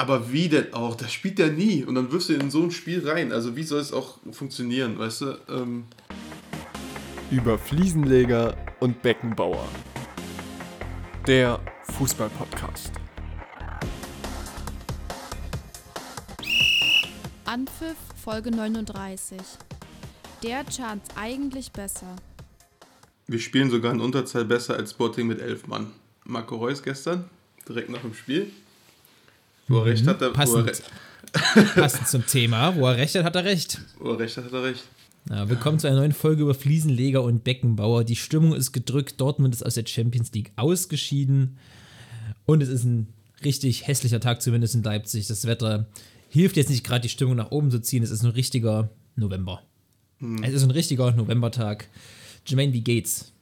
Aber wie denn auch? Das spielt er nie. Und dann wirst du in so ein Spiel rein. Also wie soll es auch funktionieren, weißt du? Ähm Über Fliesenleger und Beckenbauer. Der Fußball-Podcast. Anpfiff Folge 39. Der Chance eigentlich besser. wir spielen sogar in Unterzahl besser als Sporting mit elf Mann. Marco Reus gestern, direkt nach dem Spiel. Wo er recht hat, er, wo er, Passend, re- passend zum Thema. Wo er recht hat, hat er recht. wo er recht hat, hat er recht. Ja, willkommen zu einer neuen Folge über Fliesenleger und Beckenbauer. Die Stimmung ist gedrückt. Dortmund ist aus der Champions League ausgeschieden. Und es ist ein richtig hässlicher Tag, zumindest in Leipzig. Das Wetter hilft jetzt nicht gerade, die Stimmung nach oben zu ziehen. Es ist ein richtiger November. Es ist ein richtiger Novembertag. Jermaine, wie geht's?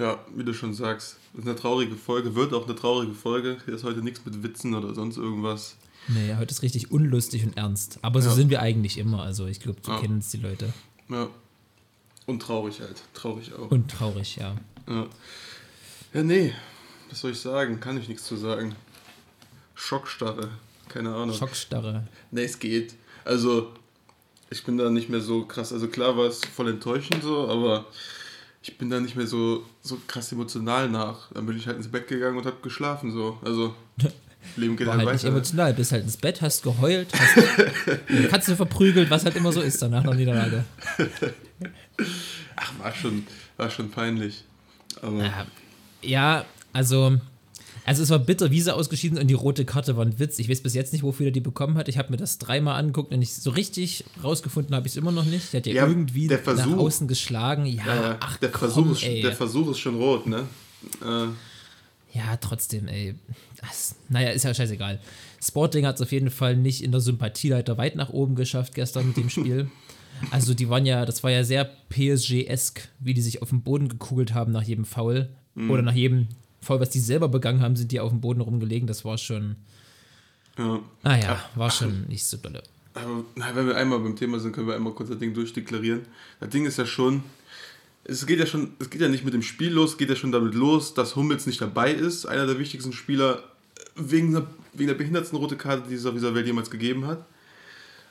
Ja, wie du schon sagst, das ist eine traurige Folge, wird auch eine traurige Folge. Hier ist heute nichts mit Witzen oder sonst irgendwas. Naja, heute ist richtig unlustig und ernst. Aber so Ja. sind wir eigentlich immer. Also ich glaube, du Ja. kennst die Leute. Ja. Und traurig halt. Traurig auch. Und traurig, ja. Ja. ja, nee. Was soll ich sagen? Kann ich nichts zu sagen. Schockstarre. Keine Ahnung. Schockstarre. Nee, es geht. Also, ich bin da nicht mehr so krass. Also klar war es voll enttäuschend so, aber ich bin da nicht mehr so, so krass emotional nach. Dann bin ich halt ins Bett gegangen und hab geschlafen so. Also, Leben geht War halt halt nicht weiter. emotional. Bist halt ins Bett, hast geheult, hast die Katze verprügelt, was halt immer so ist danach nach Niederlage. Ach, war schon, war schon peinlich. Aber Ja, ja, also, also es war bitter, wie sie ausgeschieden und die rote Karte war ein Witz. Ich weiß bis jetzt nicht, wofür er die bekommen hat. Ich habe mir das dreimal angeguckt und ich so richtig rausgefunden habe ich es immer noch nicht. Der hat ja, Ja, irgendwie der nach Versuch. außen geschlagen. Ja, äh, ach der, komm, Versuch ist, ey. der Versuch ist schon rot, ne? Äh, Ja, trotzdem, ey. Das, naja, ist ja scheißegal. Sporting hat es auf jeden Fall nicht in der Sympathieleiter weit nach oben geschafft gestern mit dem Spiel. Also die waren ja, das war ja sehr PSG-esk, wie die sich auf den Boden gekugelt haben nach jedem Foul. Oder nach jedem Foul, was die selber begangen haben, sind die auf dem Boden rumgelegen. Das war schon, ja. naja, war schon nicht so dolle. Aber na, wenn wir einmal beim Thema sind, können wir einmal kurz das Ding durchdeklarieren. Das Ding ist ja schon, es geht ja schon, es geht ja nicht mit dem Spiel los, es geht ja schon damit los, dass Hummels nicht dabei ist, einer der wichtigsten Spieler wegen der, wegen der behindertsten rote Karte, die es auf dieser Welt jemals gegeben hat.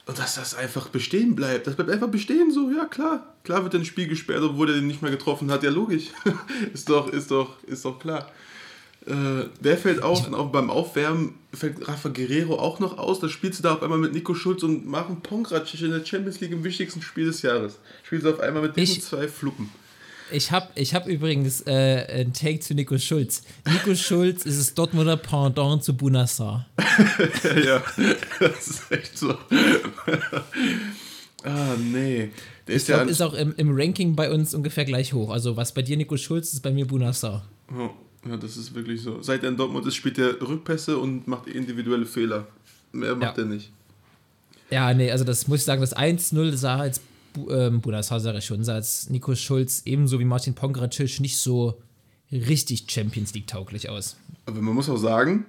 Und dass das einfach bestehen bleibt. Das bleibt einfach bestehen so, ja klar. Klar wird ein Spiel gesperrt, obwohl er den nicht mehr getroffen hat. Ja, logisch. ist doch, ist doch, ist doch klar. Äh, der fällt auf und auch beim Aufwärmen fällt Rafa Guerrero auch noch aus. Da spielst du da auf einmal mit Nico Schulz und machen Pongracic in der Champions League im wichtigsten Spiel des Jahres. Spielst du auf einmal mit diesen Ich- zwei Fluppen. Ich habe ich hab übrigens äh, einen Take zu Nico Schulz. Nico Schulz ist das Dortmunder Pendant zu Bunassar. ja, das ist echt so. ah, nee. Der ist Ich ja glaube, an, ist auch im, im Ranking bei uns ungefähr gleich hoch. Also was bei dir Nico Schulz ist bei mir Bunassar. Oh, ja, das ist wirklich so. Seit er in Dortmund ist, spielt er Rückpässe und macht individuelle Fehler. Mehr macht Ja. er nicht. Ja, nee, also das muss ich sagen, das 1-0 sah als Bu ähm, schon, sah als Nico Schulz ebenso wie Martin Pongracic nicht so richtig Champions League tauglich aus. Aber man muss auch sagen,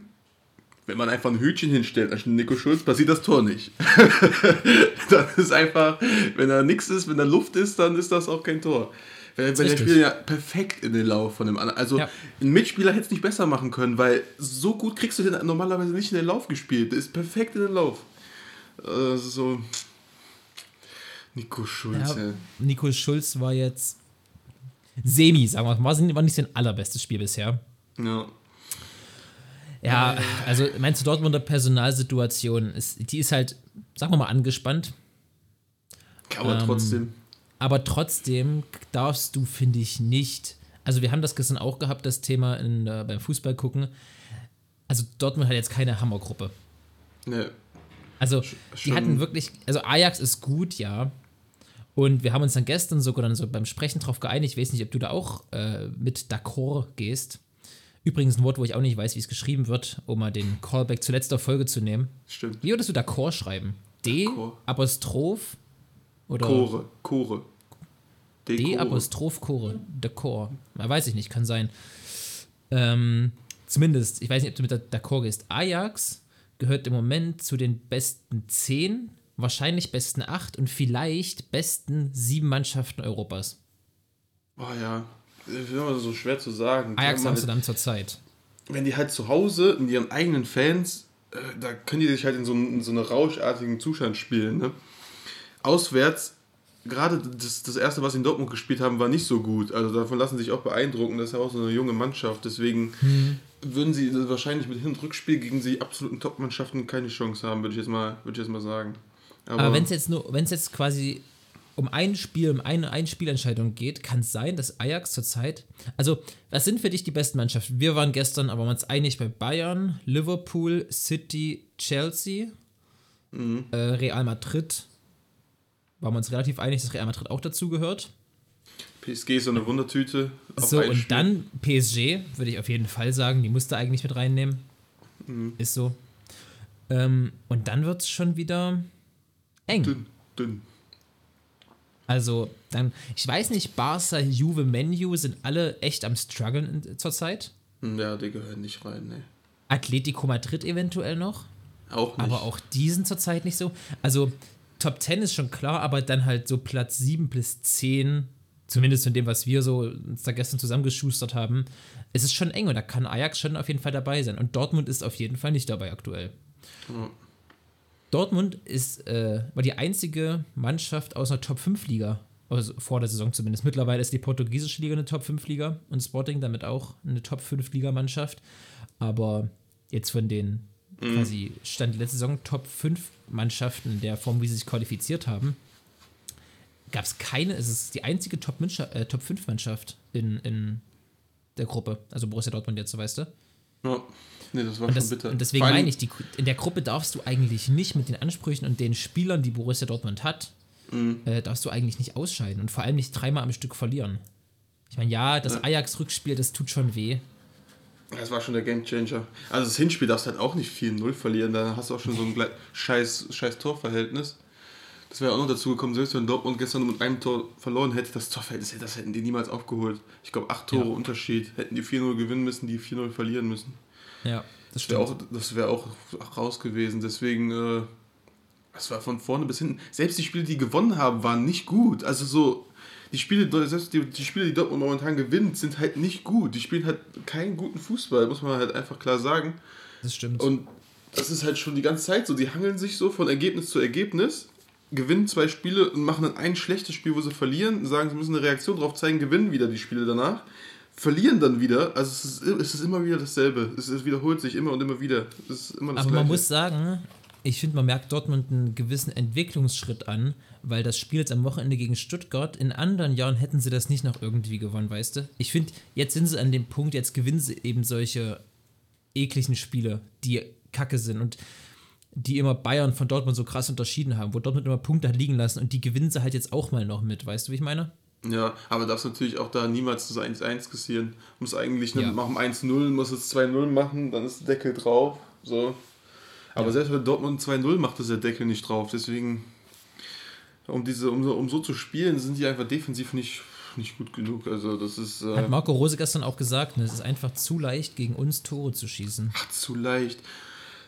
wenn man einfach ein Hütchen hinstellt an Nico Schulz, passiert das Tor nicht. dann ist einfach, wenn da nichts ist, wenn da Luft ist, dann ist das auch kein Tor. Wenn, wenn der. Spieler ja perfekt in den Lauf von dem anderen. Also Ja. ein Mitspieler hätte es nicht besser machen können, weil so gut kriegst du den normalerweise nicht in den Lauf gespielt. Der ist perfekt in den Lauf. Äh, so. Nico Schulz, Ja, ja. Nico Schulz war jetzt semi, sagen wir mal, war nicht sein allerbestes Spiel bisher. ja. Ja, also meinst du Dortmunder Personalsituation, ist, die ist halt, sagen wir mal, angespannt. Aber Ähm, trotzdem. Aber trotzdem darfst du, finde ich, nicht. Also, wir haben das gestern auch gehabt, das Thema in, äh, beim Fußball gucken. Also, Dortmund hat jetzt keine Hammergruppe. Ne. Also, die schon- hatten wirklich. Also, Ajax ist gut, ja. Und wir haben uns dann gestern sogar dann so beim Sprechen drauf geeinigt. Ich weiß nicht, ob du da auch äh, mit d'accord gehst. Übrigens ein Wort, wo ich auch nicht weiß, wie es geschrieben wird, um mal den Callback zur letzter Folge zu nehmen. Stimmt. Wie würdest du d'accord schreiben? D. Apostroph oder Chore. Chore. D. Apostroph, Chore, d'accord. Weiß ich nicht, kann sein. Ähm, zumindest, ich weiß nicht, ob du mit d'accord gehst. Ajax gehört im Moment zu den besten 10, wahrscheinlich besten 8 und vielleicht besten 7 Mannschaften Europas. Oh ja. Das ist immer so schwer zu sagen. Ajax haben halt, Amsterdam zurzeit. wenn die halt zu Hause in ihren eigenen Fans äh, da können die sich halt in so, in so einer rauschartigen Zustand spielen. Ne? Auswärts, gerade das, das erste, was sie in Dortmund gespielt haben, war nicht so gut. Also davon lassen sich auch beeindrucken. Das ist ja auch so eine junge Mannschaft. Deswegen würden sie wahrscheinlich mit Hin- und Rückspiel gegen die absoluten Top-Mannschaften keine Chance haben, würde ich jetzt mal, würde ich jetzt mal sagen. Aber wenn es jetzt nur, wenn es jetzt quasi um ein Spiel, um eine Einspielentscheidung geht, kann es sein, dass Ajax zurzeit, also was sind für dich die besten Mannschaften? Wir waren gestern aber uns einig bei Bayern, Liverpool, City, Chelsea, äh, Real Madrid. Waren wir uns relativ einig, dass Real Madrid auch dazu gehört. PSG ist so eine Wundertüte. So, und Spiel. dann PSG, würde ich auf jeden Fall sagen, die musste eigentlich mit reinnehmen. Mhm. Ist so. Ähm, und dann wird es schon wieder eng. Dünn, dünn. Also, dann, ich weiß nicht, Barca, Juve, Menu sind alle echt am struggeln zurzeit. Hm, Ja, die gehören nicht rein, ne. Atletico Madrid eventuell noch, Auch nicht. aber auch die sind zurzeit nicht so. Also, Top 10 ist schon klar, aber dann halt so Platz 7 bis 10, zumindest von dem, was wir so uns da gestern zusammengeschustert haben, es ist schon eng und da kann Ajax schon auf jeden Fall dabei sein. Und Dortmund ist auf jeden Fall nicht dabei aktuell. Dortmund ist, äh, war die einzige Mannschaft aus einer Top-5-Liga, also vor der Saison zumindest. Mittlerweile ist die portugiesische Liga eine Top-5-Liga und Sporting damit auch eine Top-5-Liga-Mannschaft. Aber jetzt von den quasi Stand letzte Saison Top-5-Mannschaften in der Form, wie sie sich qualifiziert haben, gab es keine, es ist die einzige äh, Top-5-Mannschaft in, in der Gruppe. Also Borussia Dortmund jetzt, weißt du. Ja. Nee, das war Und, schon das, bitter. und deswegen meine ich, die, in der Gruppe darfst du eigentlich nicht mit den Ansprüchen und den Spielern, die Borussia Dortmund hat, Mhm. äh, darfst du eigentlich nicht ausscheiden und vor allem nicht dreimal am Stück verlieren. Ich meine, ja, das Ajax-Rückspiel, das tut schon weh. Das war schon der Gamechanger. Also das Hinspiel darfst du halt auch nicht 4-0 verlieren, dann hast du auch schon so ein scheiß, scheiß Torverhältnis. Das wäre auch noch dazu gekommen, selbst wenn Dortmund gestern nur mit einem Tor verloren hätte, das Torverhältnis, das hätten die niemals aufgeholt. Ich glaube, acht Tore Ja. Unterschied. Hätten die 4-0 gewinnen müssen, die 4-0 verlieren müssen. Ja, das Das wäre auch, das wär auch raus gewesen. Deswegen, äh, das war von vorne bis hinten. Selbst die Spiele, die gewonnen haben, waren nicht gut. Also so, die Spiele, selbst die, die Spiele, die Dortmund momentan gewinnt, sind halt nicht gut. Die spielen halt keinen guten Fußball, muss man halt einfach klar sagen. Das stimmt. Und das ist halt schon die ganze Zeit so. Die hangeln sich so von Ergebnis zu Ergebnis, gewinnen zwei Spiele und machen dann ein schlechtes Spiel, wo sie verlieren, sagen, sie müssen eine Reaktion drauf zeigen, gewinnen wieder die Spiele danach, verlieren dann wieder. Also es ist, es ist immer wieder dasselbe. Es, es wiederholt sich immer und immer wieder. Es ist immer das Aber man Gleiche. muss sagen, ich finde, man merkt Dortmund einen gewissen Entwicklungsschritt an, weil das Spiel jetzt am Wochenende gegen Stuttgart, in anderen Jahren hätten sie das nicht noch irgendwie gewonnen, weißt du? Ich finde, jetzt sind sie an dem Punkt, jetzt gewinnen sie eben solche ekligen Spiele, die kacke sind und die immer Bayern von Dortmund so krass unterschieden haben, wo Dortmund immer Punkte hat liegen lassen und die gewinnen sie halt jetzt auch mal noch mit, weißt du, wie ich meine? Ja, aber darfst natürlich auch da niemals das 1-1 kassieren. Muss eigentlich ne, Ja. machen 1-0, muss es 2-0 machen, dann ist der Deckel drauf. So. Aber selbst wenn Dortmund 2-0 macht, ist der Deckel nicht drauf. Deswegen, um, diese, um, so- um so zu spielen, sind die einfach defensiv nicht, nicht gut genug. Also das ist äh, Hat Marco Rose gestern auch gesagt, ne, es ist einfach zu leicht, gegen uns Tore zu schießen. ach, zu leicht.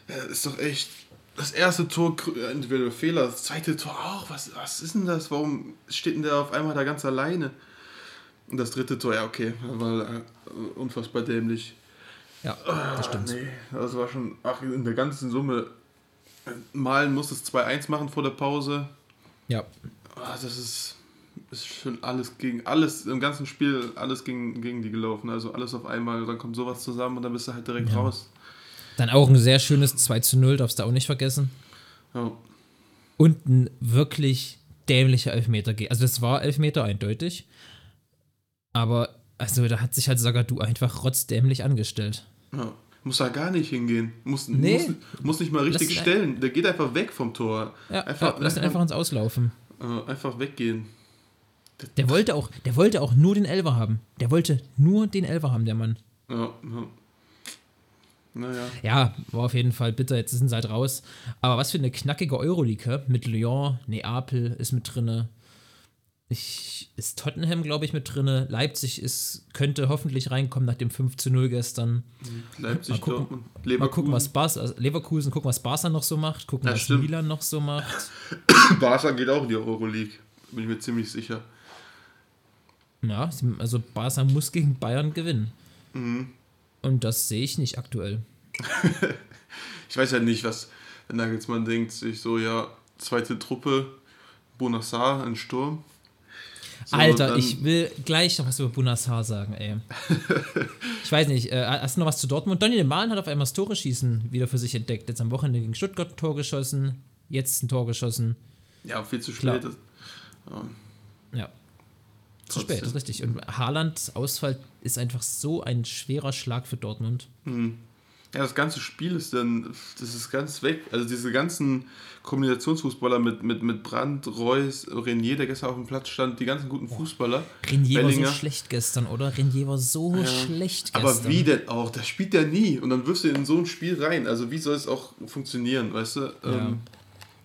Ja, ist doch echt. Das erste Tor, äh, individuelle Fehler, das zweite Tor auch. Was, was ist denn das? Warum steht denn der auf einmal da ganz alleine? Und das dritte Tor, ja, okay, war äh, unfassbar dämlich. Ja, das stimmt. Nee, das war schon, ach, in der ganzen Summe. äh, Malen muss es 2-1 machen vor der Pause. Ja, Ah, das ist, ist schon alles gegen, alles, im ganzen Spiel, alles gegen, gegen die gelaufen. Also alles auf einmal, dann kommt sowas zusammen und dann bist du halt direkt Ja. raus. Dann auch ein sehr schönes 2 zu 0, darfst du auch nicht vergessen. Ja. und ein wirklich dämlicher Elfmeter. Also das war Elfmeter eindeutig, aber also da hat sich halt Sagadu einfach rotzdämlich angestellt. Ja. Muss da gar nicht hingehen. Muss, Nee. muss, muss nicht mal richtig stellen. Der geht einfach weg vom Tor. Ja, Einfach- lass ihn einfach ins Auslaufen. Einfach weggehen. Der wollte auch, der wollte auch nur den Elfer haben. Der wollte nur den Elfer haben, der Mann. Ja, ja. Naja. Ja, war auf jeden Fall bitter. Jetzt sind sie halt raus. Aber was für eine knackige Euroleague mit Lyon, Neapel ist mit drinne. Ich, ist Tottenham, glaube ich, mit drinne. Leipzig ist, könnte hoffentlich reinkommen nach dem 5 zu 0 gestern. Leipzig, Mal gucken- Dortmund, Mal Leverkusen. gucken, was Barca, also Leverkusen, gucken, was Barca noch so macht, gucken, Ja, was stimmt. Milan noch so macht. Barca geht auch in die Euroleague. Bin ich mir ziemlich sicher. Ja, also Barca muss gegen Bayern gewinnen. Mhm. Und das sehe ich nicht aktuell. ich weiß ja nicht, was wenn Nagelsmann denkt, sich so, ja, zweite Truppe, Bonassar, ein Sturm. So, Alter, ich will gleich noch was über Bunassar sagen, ey. ich weiß nicht, äh, hast du noch was zu Dortmund? Daniel Mahlen hat auf einmal das Tore schießen wieder für sich entdeckt. Jetzt am Wochenende gegen Stuttgart ein Tor geschossen, jetzt ein Tor geschossen. Ja, viel zu Klar. spät. Ja. Zu Trotzdem. spät, das ist richtig. Und Haalands Ausfall ist einfach so ein schwerer Schlag für Dortmund. Ja, das ganze Spiel ist dann, das ist ganz weg. Also diese ganzen Kombinationsfußballer mit, mit, mit Brandt, Reus, Renier, der gestern auf dem Platz stand, die ganzen guten Fußballer. Renier war Bellinger. so schlecht gestern, oder? Renier war so schlecht gestern. Aber wie denn auch? Das spielt der nie. Und dann wirfst du in so ein Spiel rein. Also wie soll es auch funktionieren, weißt du? Ja. Ähm,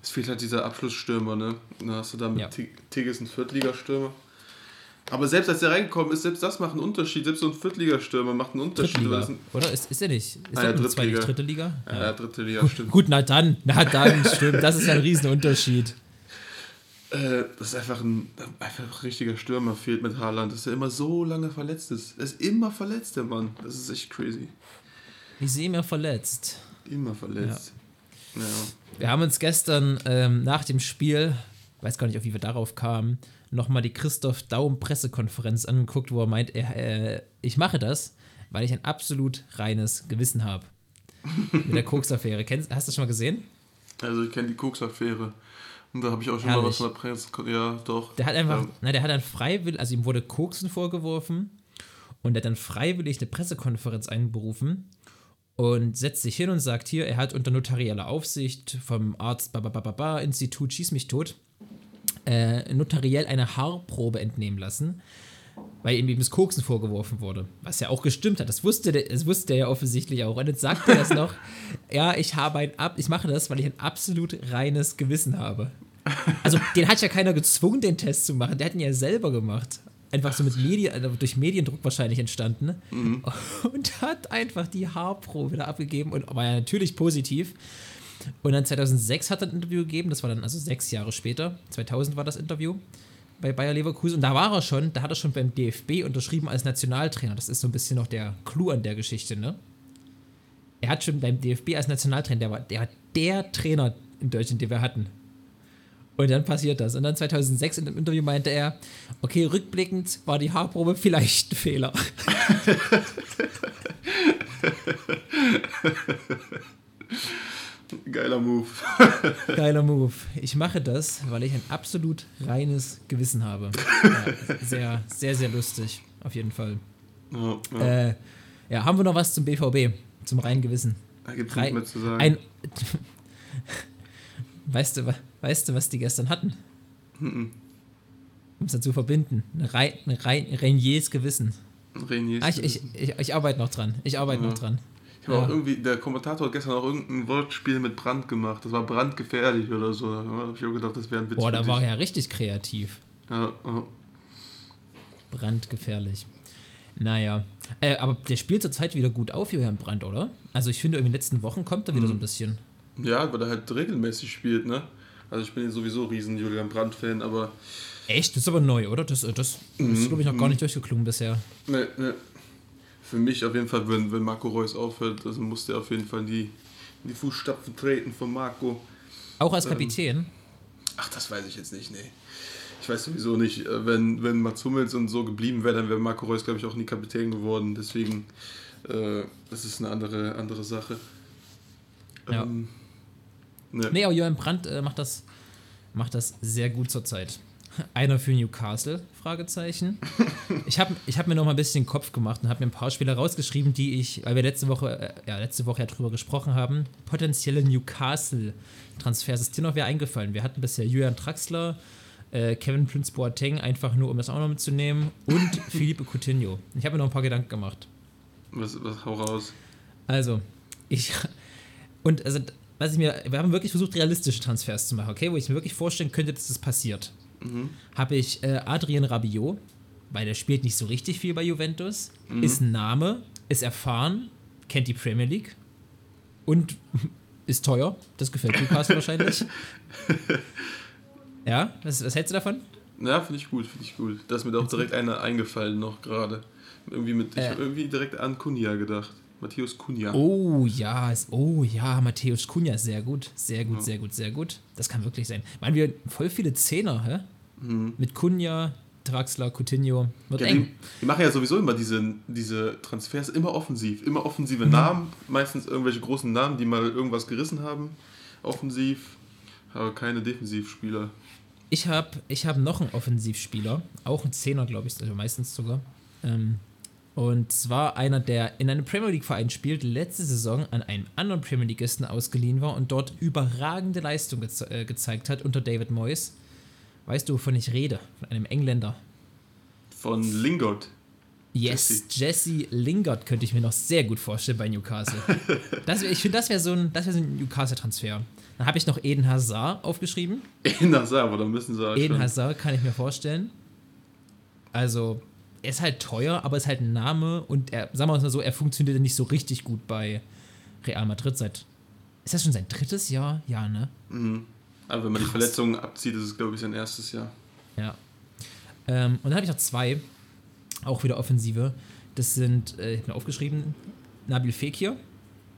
es fehlt halt dieser Abschlussstürmer, ne? Dann hast du da mit Ja. Tig- Tigges einen Viertligastürmer. Aber selbst als der reingekommen ist, selbst das macht einen Unterschied. Selbst so ein Viertligastürmer macht einen Unterschied. ein- oder? Ist, ist er nicht? Ist Ah, ja, zwar nicht Drittliga. dritte Liga? Ja, ja, dritte Liga, stimmt. Gut, na dann, na dann, stimmt. Das ist ja ein Riesenunterschied. Äh, das ist einfach ein, einfach ein richtiger Stürmer fehlt mit Haaland, dass er immer so lange verletzt ist. Er ist immer verletzt, der Mann. Das ist echt crazy. Ich sehe mir verletzt. Immer verletzt. Ja. Wir haben uns gestern ähm, nach dem Spiel, weiß gar nicht, auf wie wir darauf kamen, nochmal die Christoph Daum Pressekonferenz angeguckt, wo er meint, er, äh, ich mache das, weil ich ein absolut reines Gewissen habe. Mit der Koks-Affäre. Kennst- Hast du das schon mal gesehen? Also ich kenne die Koks-Affäre. Und da habe ich auch schon mal Herrlich. was von der Presse. Ja, doch. Der hat einfach, Ja. na, der hat dann freiwillig, also ihm wurde Koksen vorgeworfen und er hat dann freiwillig eine Pressekonferenz einberufen und setzt sich hin und sagt hier, er hat unter notarieller Aufsicht vom Arzt Babababa Institut Schieß mich tot äh, notariell eine Haarprobe entnehmen lassen, weil ihm eben das Koksen vorgeworfen wurde. Was ja auch gestimmt hat. Das wusste, der, das wusste er ja offensichtlich auch. Und jetzt sagt er das noch, ja, ich habe ein Ab, ich mache das, weil ich ein absolut reines Gewissen habe. Also, den hat ja keiner gezwungen, den Test zu machen. Der hat ihn ja selber gemacht. Einfach so mit Medien, also durch Mediendruck wahrscheinlich entstanden. ne? Und hat einfach die Haarprobe wieder abgegeben und war ja natürlich positiv. Und dann 2006 hat er ein Interview gegeben, das war dann also sechs Jahre später. 2000 war das Interview bei Bayer Leverkusen. Und da war er schon, da hat er schon beim DFB unterschrieben als Nationaltrainer. Das ist so ein bisschen noch der Clou an der Geschichte, ne? Er hat schon beim DFB als Nationaltrainer, der war der, der Trainer in Deutschland, den wir hatten. Und dann passiert das. Und dann 2006 in dem Interview meinte er, okay, rückblickend war die Haarprobe vielleicht ein Fehler. Geiler Move. Geiler Move. Ich mache das, weil ich ein absolut reines Gewissen habe. Ja, sehr, sehr, sehr lustig. Auf jeden Fall. Ja, ja. Äh, ja, haben wir noch was zum BVB? Zum reinen Gewissen? da gibt es Rei- nichts mehr zu sagen. Ein, weißt, du, weißt du, was die gestern hatten? Mhm. Um es dazu verbinden. Eine Rei, eine Rei, Reniers Gewissen. Renier Ah, ich, ich, ich, ich arbeite noch dran. Ich arbeite noch dran. Ich habe auch ja. irgendwie, der Kommentator hat gestern auch irgendein Wortspiel mit Brand gemacht. Das war brandgefährlich oder so. Da habe ich auch gedacht, das wäre ein Witz. Boah, da war er ja richtig kreativ. Ja, ja. Brandgefährlich. Naja. Äh, aber der spielt zurzeit wieder gut auf, Julian Brandt, oder? Also ich finde, in den letzten Wochen kommt er wieder so Mhm. ein bisschen. ja, weil er halt regelmäßig spielt, ne? Also ich bin ja sowieso riesen Julian Brandt-Fan, aber Echt? Das ist aber neu, oder? Das, äh, das Mhm. ist, glaube ich, noch gar nicht durchgeklungen bisher. ne, ne. Für mich auf jeden Fall, wenn, wenn Marco Reus aufhört, also muss der auf jeden Fall in die, in die Fußstapfen treten von Marco. Auch als Ähm, Kapitän. Ach, das weiß ich jetzt nicht, nee. Ich weiß sowieso nicht, äh, wenn, wenn Mats Hummels und so geblieben wäre, dann wäre Marco Reus, glaube ich, auch nie Kapitän geworden. Deswegen, äh, das ist eine andere, andere Sache. Ja. Ähm, ne. Nee, aber Johann Brandt äh, macht, das, macht das sehr gut zurzeit. Einer für Newcastle? Fragezeichen. Ich habe ich hab mir noch mal ein bisschen den Kopf gemacht und habe mir ein paar Spieler rausgeschrieben, die ich, weil wir letzte Woche, äh, ja, letzte Woche ja drüber gesprochen haben, potenzielle Newcastle-Transfers. Ist dir noch wer eingefallen? Wir hatten bisher Julian Traxler, äh, Kevin Prince Boateng, einfach nur, um das auch noch mitzunehmen, und Philippe Coutinho. Ich habe mir noch ein paar Gedanken gemacht. Was, was, hau raus. Also, ich. Und also, was ich mir. Wir haben wirklich versucht, realistische Transfers zu machen, okay? Wo ich mir wirklich vorstellen könnte, dass das passiert. Habe ich äh, Adrien Rabiot, weil der spielt nicht so richtig viel bei Juventus, ist ein Name, ist erfahren, kennt die Premier League und ist teuer. Das gefällt Newcastle wahrscheinlich. Ja, was, was hältst du davon? Ja, finde ich gut, finde ich gut. Da ist mir doch direkt einer eingefallen noch gerade. Irgendwie mit, ich Äh. habe irgendwie direkt an Kunja gedacht. Matthäus Kunja. Oh ja, ist, oh ja, Matthäus Kunja sehr gut. Sehr gut, sehr gut, sehr gut. Das kann wirklich sein. Meinen wir voll viele Zehner, hä? Mit Kunja, Draxler, Coutinho. Wird Ja, eng. die, machen ja sowieso immer diese, diese Transfers immer offensiv. Immer offensive Mhm. Namen, meistens irgendwelche großen Namen, die mal irgendwas gerissen haben. Offensiv, aber keine Defensivspieler. Ich habe ich hab noch einen Offensivspieler, auch ein Zehner, glaube ich, also meistens sogar. Ähm, und zwar einer, der in einem Premier League-Verein spielt, letzte Saison an einen anderen Premier Leagueisten ausgeliehen war und dort überragende Leistung geze äh, gezeigt hat unter David Moyes. Weißt du, wovon ich rede? Von einem Engländer. Von Lingard. Yes, Jesse Lingard könnte ich mir noch sehr gut vorstellen bei Newcastle. Das ich finde, das wäre so ein, wär so ein Newcastle-Transfer. Dann habe ich noch Eden Hazard aufgeschrieben. In Hazard, aber da müssen sie Eden schon. Hazard kann ich mir vorstellen. Also, er ist halt teuer, aber ist halt ein Name und er, sagen wir mal so, er funktioniert nicht so richtig gut bei Real Madrid seit. Ist das schon sein drittes Jahr? Ja, ne? Aber wenn man die Verletzungen abzieht, ist es, glaube ich, sein erstes Jahr. Ja. Ähm, und dann habe ich noch zwei, auch wieder Offensive. Das sind, äh, ich habe mir aufgeschrieben, Nabil Fekir.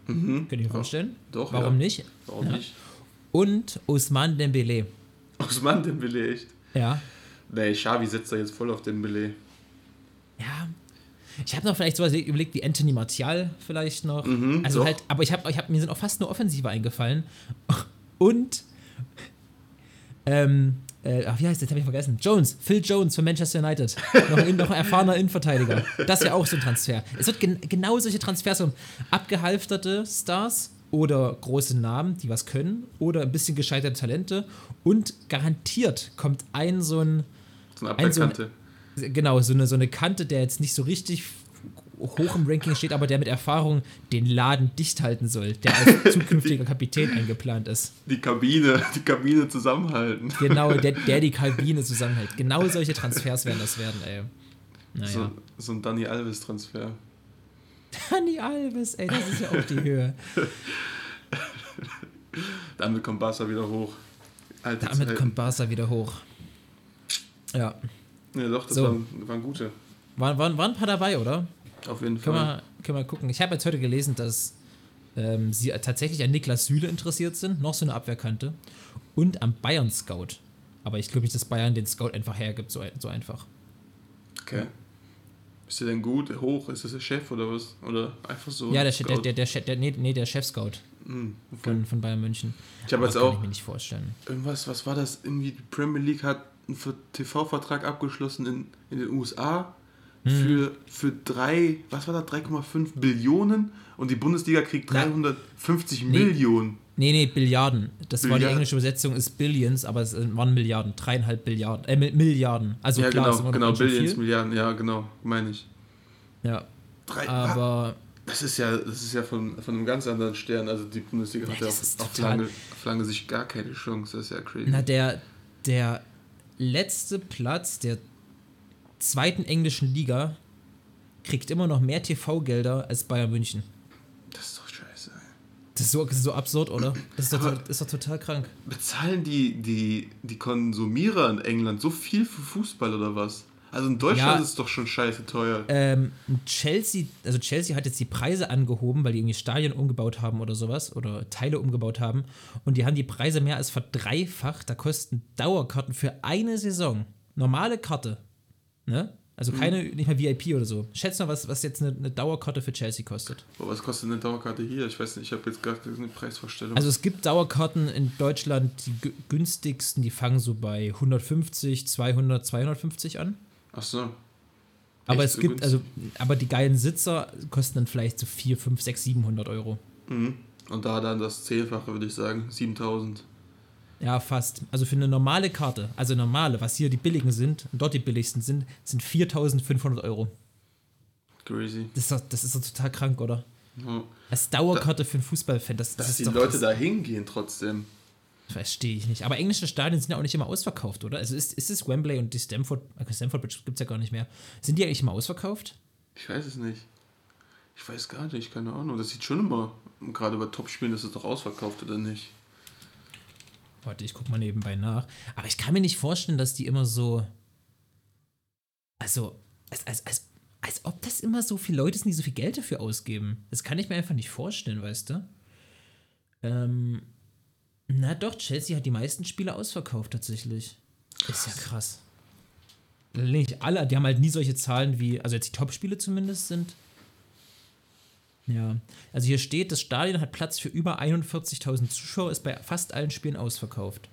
Könnt ihr mir vorstellen? Doch, Warum ja. nicht? Warum Ja. nicht? Und Usman Dembele. Osman Dembele, echt? Ja. Nee, Xavi setzt da jetzt voll auf Dembele. Ja. Ich habe noch vielleicht sowas überlegt wie Anthony Martial vielleicht noch. Mhm, also doch. halt, aber ich habe, ich hab, mir sind auch fast nur Offensive eingefallen. Und ähm, äh, ach, wie heißt? Jetzt habe ich vergessen. Jones, Phil Jones von Manchester United. noch, ein, noch ein erfahrener Innenverteidiger. Das wäre auch so ein Transfer. Es wird gen genau solche Transfers um abgehalfterte Stars oder große Namen, die was können, oder ein bisschen gescheiterte Talente. Und garantiert kommt ein so ein So eine Ein so ein- Abwehrkante. Genau, so eine, so eine Kante, der jetzt nicht so richtig hoch im Ranking steht, aber der mit Erfahrung den Laden dicht halten soll, der als zukünftiger Kapitän eingeplant ist. Die Kabine, die Kabine zusammenhalten. Genau, der, der die Kabine zusammenhält. Genau solche Transfers werden das werden, ey. Naja. So, so ein Dani Alves-Transfer. Dani Alves, ey, das ist ja auch die Höhe. Damit kommt Barca wieder hoch. Alte Damit Zeiten. kommt Barca wieder hoch. Ja. Ja, doch, das So. waren, waren gute. Waren, waren, waren ein paar dabei, oder? Auf jeden Können Fall. wir, können wir gucken. Ich habe jetzt heute gelesen, dass ähm, sie tatsächlich an Niklas Süle interessiert sind, noch so eine Abwehrkante, und am Bayern Scout. Aber ich glaube nicht, dass Bayern den Scout einfach hergibt, so, so einfach. Okay. Ist der denn gut, hoch? Ist das der Chef oder was? Oder einfach so? ja, der, Scout? der, der, der, Chef- der, nee, nee, der Chef-Scout Hm, okay. von, von Bayern München. Ich habe jetzt kann auch ich mir nicht vorstellen. irgendwas, was war das? Irgendwie die Premier League hat einen Ver- TV-Vertrag abgeschlossen in, in den USA Hm. für, für drei, was war das, 3,5 Billionen und die Bundesliga kriegt Na, 350 nee. Millionen. Nee, nee, Billiarden. Das war die Billiarden. englische Übersetzung, ist Billions, aber es waren Milliarden, dreieinhalb Billiarden, äh, Mi- Milliarden. Also ja, klar, genau, genau, Billions, viel. Milliarden, ja, genau, meine ich. Ja, Drei, aber Das ist ja, das ist ja von, von einem ganz anderen Stern. Also die Bundesliga hat ja auf, auf, lange, auf lange Sicht gar keine Chance. Das ist ja crazy. Na, der, der letzte Platz der zweiten englischen Liga kriegt immer noch mehr TV-Gelder als Bayern München. Das ist doch scheiße. ey. Das ist so, das ist so absurd, oder? Das ist doch, Aber- das ist doch total krank. Bezahlen die, die, die Konsumierer in England so viel für Fußball oder was? Also in Deutschland Ja. ist es doch schon scheiße teuer. Ähm, Chelsea, also Chelsea hat jetzt die Preise angehoben, weil die irgendwie Stadien umgebaut haben oder sowas oder Teile umgebaut haben und die haben die Preise mehr als verdreifacht. Da kosten Dauerkarten für eine Saison, normale Karte, ne? Also keine, nicht mal VIP oder so. Schätz mal, was, was jetzt eine, eine Dauerkarte für Chelsea kostet. Boah, was kostet eine Dauerkarte hier? Ich weiß nicht, ich habe jetzt gar keine Preisvorstellung. Also es gibt Dauerkarten in Deutschland, die gü- günstigsten, die fangen so bei 150, 200, 250 an. Ach so. Aber Echt es gibt, also, aber die geilen Sitzer kosten dann vielleicht so 4, 5, 6, 700 Euro. Mhm. Und da dann das Zehnfache, würde ich sagen. 7000. Ja, fast. Also für eine normale Karte, also normale, was hier die billigen sind und dort die billigsten sind, sind 4500 Euro. Crazy. Das ist doch, das ist doch total krank, oder? Ja. Als Dauerkarte für einen Fußballfan, das, das Dass ist die. Leute das, da hingehen trotzdem. Verstehe ich nicht. Aber englische Stadien sind ja auch nicht immer ausverkauft, oder? Also ist, ist es Wembley und die Stamford, Stamford Bridge gibt es ja gar nicht mehr. Sind die eigentlich immer ausverkauft? Ich weiß es nicht. Ich weiß gar nicht, keine Ahnung. Das sieht schon immer, gerade bei Topspielen ist es doch ausverkauft oder nicht. Warte, ich guck mal nebenbei nach. Aber ich kann mir nicht vorstellen, dass die immer so. Also, als, als, als, als ob das immer so viele Leute sind, die so viel Geld dafür ausgeben. Das kann ich mir einfach nicht vorstellen, weißt du? Ähm, na doch, Chelsea hat die meisten Spiele ausverkauft tatsächlich. Ist ja krass. Nicht alle, die haben halt nie solche Zahlen wie, also jetzt die Top-Spiele zumindest sind. Ja, also hier steht, das Stadion hat Platz für über 41.000 Zuschauer, ist bei fast allen Spielen ausverkauft.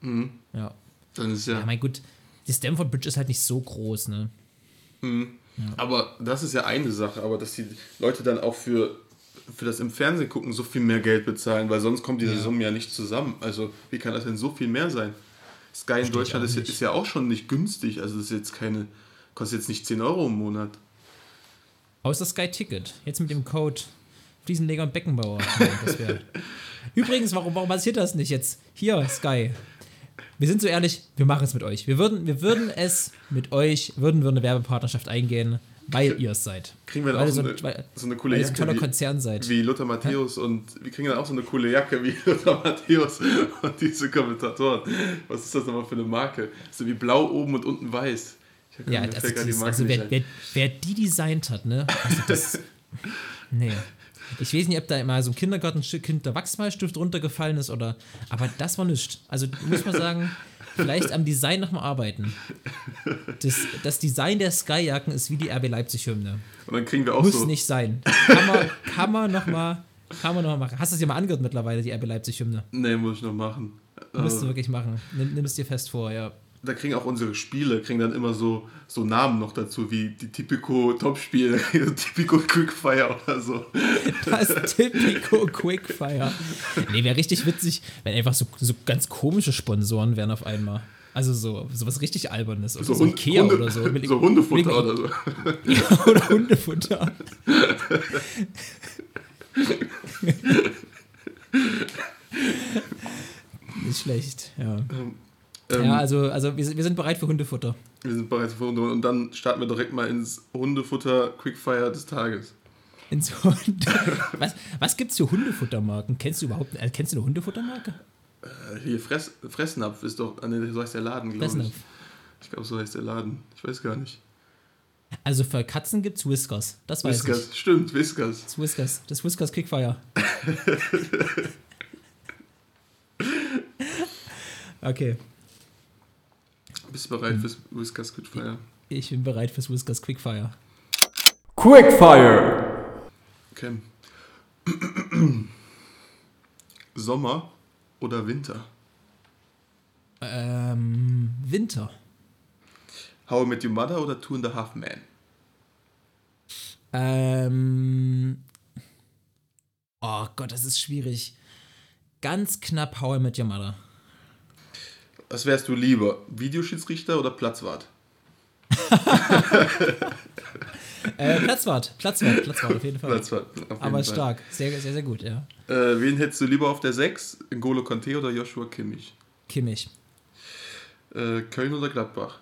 Mhm. Ja. Dann ist Ja, ja. mein gut, die Stamford Bridge ist halt nicht so groß, ne? Aber das ist ja eine Sache, aber dass die Leute dann auch für, für das im Fernsehen gucken so viel mehr Geld bezahlen, weil sonst kommt diese Ja. Summe ja nicht zusammen. Also, wie kann das denn so viel mehr sein? Sky in Deutschland ist, ist ja auch schon nicht günstig. Also, das ist jetzt keine, kostet jetzt nicht 10 Euro im Monat. Außer Sky Ticket. Jetzt mit dem Code Fliesenleger und Beckenbauer. Wär- Übrigens, warum, warum passiert das nicht jetzt? Hier, Sky. Wir sind so ehrlich, wir machen es mit euch. Wir würden, wir würden es mit euch, würden wir eine Werbepartnerschaft eingehen, weil ihr es seid. Kriegen wir dann weil auch so eine, weil, so eine coole weil ihr so ein Jacke toller wie, Konzern seid. wie Lothar Matthäus und wir kriegen dann auch so eine coole Jacke wie Lothar Matthäus und diese Kommentatoren. Was ist das nochmal für eine Marke? So wie blau oben und unten weiß. Ja, also, dieses, also wer, wer, wer die designt hat, ne? Also das, nee. Ich weiß nicht, ob da mal so ein Kindergartenkind der Wachsmalstift runtergefallen ist oder. Aber das war nichts. Also muss man sagen, vielleicht am Design nochmal arbeiten. Das, das Design der Skyjacken ist wie die RB Leipzig-Hymne. Und dann kriegen wir auch Muss so. nicht sein. Kann man, kann man nochmal. Kann man noch mal machen. Hast du es dir mal angehört mittlerweile, die RB Leipzig-Hymne? Nee, muss ich noch machen. Musst du Äh, wirklich machen. Nimm, nimm es dir fest vor, ja. Da kriegen auch unsere Spiele, kriegen dann immer so, so Namen noch dazu, wie die Typico Topspiele, Typico Quickfire oder so. Das Typico Quickfire. Nee, wäre richtig witzig, wenn einfach so, so ganz komische Sponsoren wären auf einmal. Also so, so was richtig Albernes. Oder so, Hund- Ikea Hunde- oder so. Überleg- so Hundefutter überleg oder so. Ja, oder Hundefutter. Nicht schlecht, ja. Ähm, ja, also, also wir, sind- wir sind bereit für Hundefutter. Wir sind bereits für Hunde und dann starten wir direkt mal ins Hundefutter Quickfire des Tages. Ins Hunde was was gibt es für Hundefuttermarken? Kennst du überhaupt äh, kennst du eine Hundefuttermarke? Äh, Hier, Fress, Fressnapf ist doch, ah, nee, so heißt der Laden, glaube ich. Fressnapf. Ich glaube, so heißt der Laden. Ich weiß gar nicht. Also für Katzen gibt es Whiskers. Das weiß ich. Whiskers, stimmt, Whiskers. Das Whiskers. Das Whiskers Quickfire. okay, Bist du bereit fürs Whiskers Quickfire? ich bin bereit fürs Whiskers Quickfire. Quickfire. Okay. Sommer oder Winter? Ähm, Winter. How I Met Your Mother oder Two and a Half Men? Ähm, oh Gott, das ist schwierig. Ganz knapp How I Met Your Mother. Was wärst du lieber? Videoschiedsrichter oder Platzwart? Äh, Platzwart, Platzwart, Platzwart auf jeden Fall. Platzwart. auf jeden Aber Fall. stark, sehr, sehr, sehr gut, ja. Äh, wen hättest du lieber auf der 6? N'Golo Conte oder Joshua Kimmich? Kimmich. Äh, Köln oder Gladbach?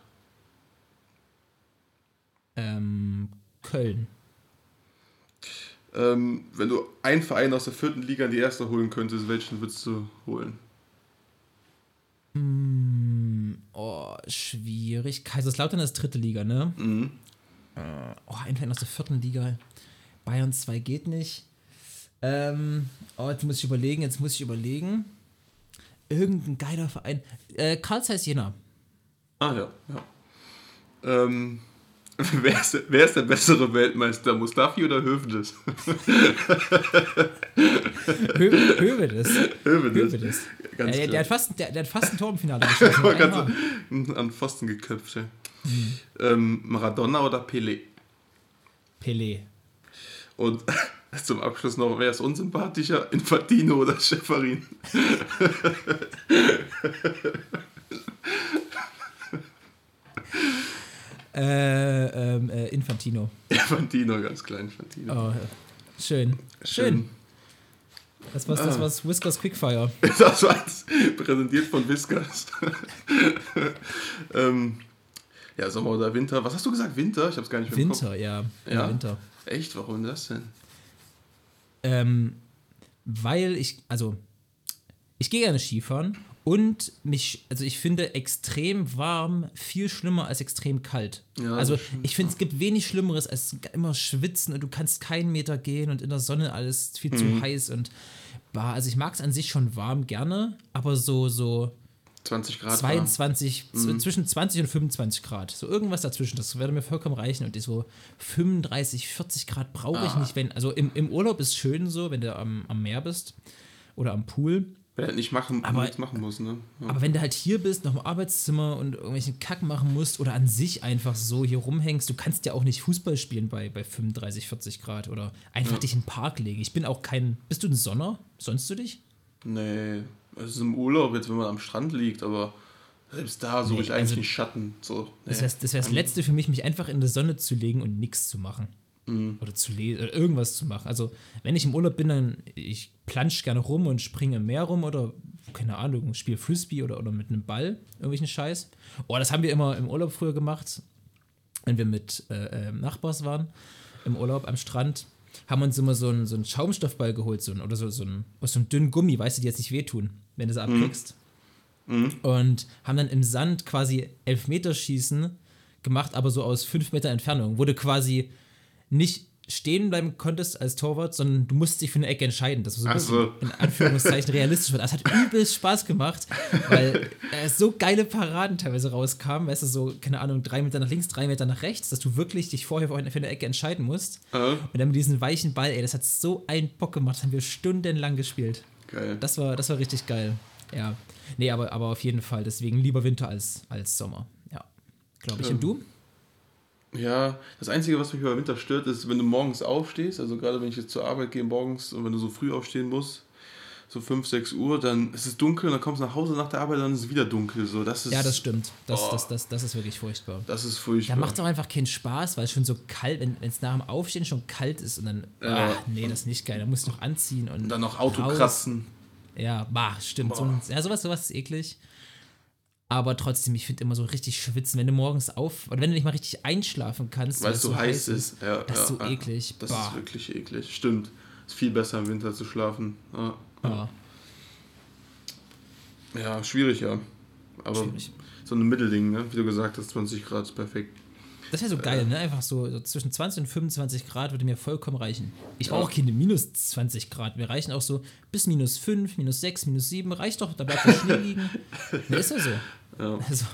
Ähm, Köln. Ähm, wenn du einen Verein aus der vierten Liga in die erste holen könntest, welchen würdest du holen? Hm, oh, schwierig. Kaiserslautern ist dritte Liga, ne? Mhm. Oh, ein aus der vierten Liga. Bayern 2 geht nicht. Ähm, oh, jetzt muss ich überlegen, jetzt muss ich überlegen. Irgendein geiler Verein. Äh, Karl Jena. Ah ja, ja. Ähm, wer, ist, der- wer ist der bessere Weltmeister, Mustafi oder Hövedes? Hö Hövedes. Hövedes. Hövedes. Ganz Äh, der, der, hat fast, der, der hat fast ein Tor im Finale geschossen. An Pfosten geköpft. Ja. Ähm, Maradona oder Pelé? Pelé. Und zum Abschluss noch, wer ist unsympathischer, Infantino oder Schäferin? Äh, ähm, äh, Infantino. Infantino, ganz klein, Infantino. Oh, schön. Schön. Das war's, das war's Whiskers Quickfire. Das war jetzt präsentiert von Whiskers. ähm, ja, Sommer oder Winter. Was hast du gesagt? Winter? Ich hab's gar nicht mehr Winter, ja. ja. Ja? Winter. Echt? Warum das denn? Ähm, weil ich, also, ich gehe gerne Skifahren Und mich, also ich finde extrem warm viel schlimmer als extrem kalt. Ja, also ich finde, es gibt wenig Schlimmeres als immer schwitzen und du kannst keinen Meter gehen und in der Sonne alles viel Mhm. zu heiß und bah, also ich mag es an sich schon warm gerne, aber so, so 20 Grad. warm. 22, Mhm. zwischen 20 und 25 Grad. So irgendwas dazwischen, das würde mir vollkommen reichen. Und so 35, 40 Grad brauche ich Ah. nicht, wenn, also im, im Urlaub ist schön so, wenn du am, am Meer bist oder am Pool. Wenn er nicht machen, Aber- nichts machen muss, ne? Ja. Aber wenn du halt hier bist, noch im Arbeitszimmer und irgendwelchen Kack machen musst oder an sich einfach so hier rumhängst, du kannst ja auch nicht Fußball spielen bei, bei 35, 40 Grad oder einfach dich in den Park legen. Ich bin auch kein. Bist du ein Sonner? Sonst du dich? Nee, es ist im Urlaub jetzt, wenn man am Strand liegt, aber selbst da suche Nee, ich eigentlich also- Schatten. So, Das nee. wäre das, wär's das Letzte für mich, mich einfach in die Sonne zu legen und nichts zu machen. Mhm. Oder zu lesen oder irgendwas zu machen. Also, wenn ich im Urlaub bin, dann ich plansch gerne rum und springe im Meer rum oder, keine Ahnung, spiele Frisbee oder, oder mit einem Ball, irgendwelchen Scheiß. Oh, das haben wir immer im Urlaub früher gemacht, wenn wir mit äh, äh, Nachbars waren, im Urlaub am Strand. Haben uns immer so einen, so einen Schaumstoffball geholt, so einen, oder so, so einen, aus so einem dünnen Gummi, weißt du, die jetzt nicht wehtun, wenn du sie abkriegst und haben dann im Sand quasi Elfmeterschießen gemacht, aber so aus fünf Meter Entfernung, du quasi nicht stehen bleiben konntest als Torwart, sondern du musst dich für eine Ecke entscheiden. Das war so ein bisschen in Anführungszeichen realistisch. Das hat übelst Spaß gemacht, weil äh, so geile Paraden teilweise rauskamen, weißt du, so, keine Ahnung, drei Meter nach links, drei Meter nach rechts, dass du wirklich dich vorher für eine Ecke entscheiden musst. Äh, Und dann mit diesem weichen Ball, ey, das hat so einen Bock gemacht, das haben wir stundenlang gespielt. geil. Das war, das war richtig geil. Ja. Nee, aber, aber auf jeden Fall. Deswegen lieber Winter als, als Sommer. Ja. Glaube ich. Und du? Ja, das Einzige, was mich über Winter stört, ist, wenn du morgens aufstehst, also gerade wenn ich jetzt zur Arbeit gehe morgens und wenn du so früh aufstehen musst, so 5, 6 Uhr, dann ist es dunkel und dann kommst du nach Hause nach der Arbeit, dann ist es wieder dunkel. So, das ist, Ja, das stimmt. Das, Oh. das, das, das ist wirklich furchtbar. Das ist Da furchtbar. macht es auch einfach keinen Spaß, weil es schon so kalt, wenn es nach dem Aufstehen schon kalt ist und dann, Ja. ah, nee, das ist nicht geil. Da musst du noch anziehen und und dann noch Auto raus. kratzen. Ja, bah, stimmt. So, ein- ja, sowas, sowas ist eklig. Aber trotzdem, ich finde immer so richtig schwitzen, wenn du morgens auf, oder wenn du nicht mal richtig einschlafen kannst, Weil es so heiß ist. Ja, Das ist ja, so ja. eklig. Das Bah. ist wirklich eklig. Stimmt. Ist viel besser im Winter zu schlafen. Ja, Ja, ja schwierig, ja. Aber schwierig. so ein Mittelding, ne? wie du gesagt hast, 20 Grad ist perfekt. Das wäre so Äh. geil, ne? Einfach so, so zwischen 20 und 25 Grad würde mir vollkommen reichen. Ich brauche auch keine minus 20 Grad. Mir reichen auch so bis minus 5, minus 6, minus 7. Reicht doch, da bleibt der Schnee liegen. Ne, ist ja so. Ja. Also,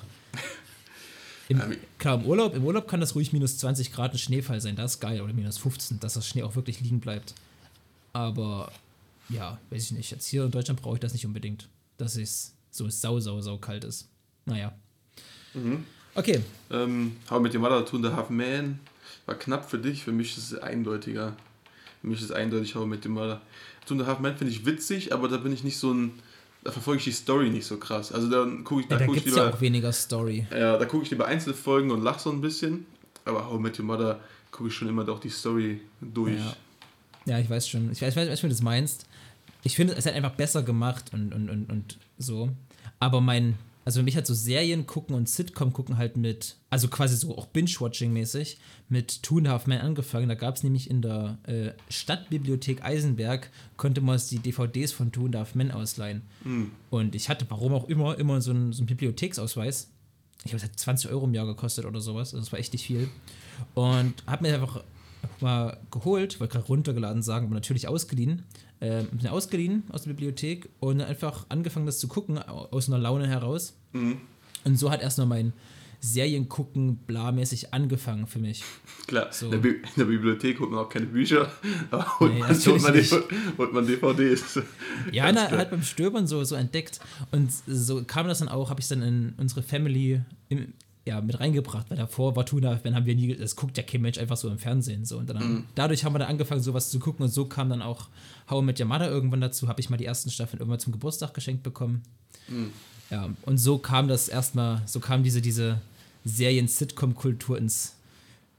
im, wie- klar, im Urlaub, im Urlaub kann das ruhig minus 20 Grad ein Schneefall sein. Das ist geil. Oder minus 15, dass das Schnee auch wirklich liegen bleibt. Aber ja, weiß ich nicht. Jetzt hier in Deutschland brauche ich das nicht unbedingt. Dass es so sau, sau, sau kalt ist. Naja. Mhm. Okay. Ähm, How mit Mother, Two and a Half Man war knapp für dich. Für mich ist es eindeutiger. Für mich ist es eindeutig How mit Mother. Two and a Half Man finde ich witzig, aber da bin ich nicht so ein. Da verfolge ich die Story nicht so krass. Also dann gucke ich, da Ja, da guck ich es ja lieber. auch weniger Story. Ja, da gucke ich lieber einzelne Folgen und lache so ein bisschen. Aber How Met Your Mother gucke ich schon immer doch die Story durch. Ja. Ja, ich weiß schon. Ich weiß, ich weiß, was du das meinst. Ich finde, es hat einfach besser gemacht und, und, und, und so. Aber mein, also mich hat so Serien gucken und Sitcom gucken halt mit, also quasi so auch Binge-Watching-mäßig, mit Two and a Half Men angefangen. Da gab es nämlich in der äh, Stadtbibliothek Eisenberg, konnte man die DVDs von Two and a Half Men ausleihen. Hm. Und ich hatte, warum auch immer, immer so einen, so einen Bibliotheksausweis. Ich glaube, es hat 20 Euro im Jahr gekostet oder sowas. Also das war echt nicht viel. Und habe mir einfach mal geholt, wollte gerade runtergeladen sagen, aber natürlich ausgeliehen. Hab mir ausgeliehen aus der Bibliothek und einfach angefangen, das zu gucken, au- aus einer Laune heraus. Mhm. Und so hat erst mal mein Seriengucken blamäßig angefangen für mich. Klar, So. in, der Bi in der Bibliothek holt man auch keine Bücher, aber holt, Nee, man, holt, man, holt man DVDs. Ja, na, halt beim Stöbern so, so entdeckt. Und so kam das dann auch, habe ich dann in unsere Family im, ja, mit reingebracht, weil davor war Tuna, wenn haben wir nie, das guckt ja kein Mensch einfach so im Fernsehen. So. Und dann, Mhm. dadurch haben wir dann angefangen, sowas zu gucken und so kam dann auch How I Met Your Mother irgendwann dazu, habe ich mal die ersten Staffeln irgendwann zum Geburtstag geschenkt bekommen. Mhm. Ja, und so kam das erstmal, so kam diese, diese Serien-Sitcom-Kultur ins,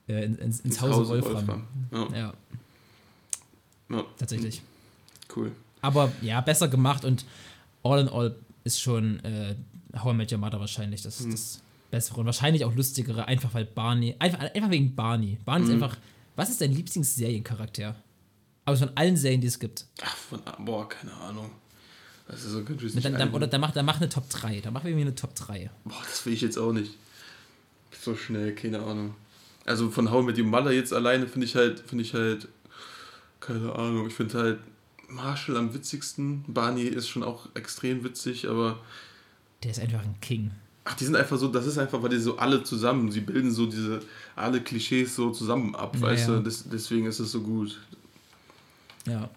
äh, ins, ins, ins Hause Wolfram. Ja, Ja, ja, tatsächlich. cool. Aber ja, besser gemacht und all in all ist schon äh, How I Met Your Mother wahrscheinlich das, Hm. das Bessere und wahrscheinlich auch lustigere, einfach weil Barney, einfach, einfach wegen Barney. Barney Hm. ist einfach, was ist dein Lieblingsseriencharakter? Aber von allen Serien, die es gibt. Ach, von, boah, keine Ahnung. Das ist so ich es Dann, dann, oder dann mach, dann mach eine Top 3. Dann machen wir mir eine Top 3. Boah, das will ich jetzt auch nicht. So schnell, keine Ahnung. Also von How mit Your Mother jetzt alleine finde ich halt, finde ich halt, keine Ahnung, ich finde halt Marshall am witzigsten. Barney ist schon auch extrem witzig, aber Der ist einfach ein King. Ach, die sind einfach so, das ist einfach, weil die so alle zusammen, sie bilden so diese, alle Klischees so zusammen ab, Ja, weißt du, das, deswegen ist es so gut. Ja.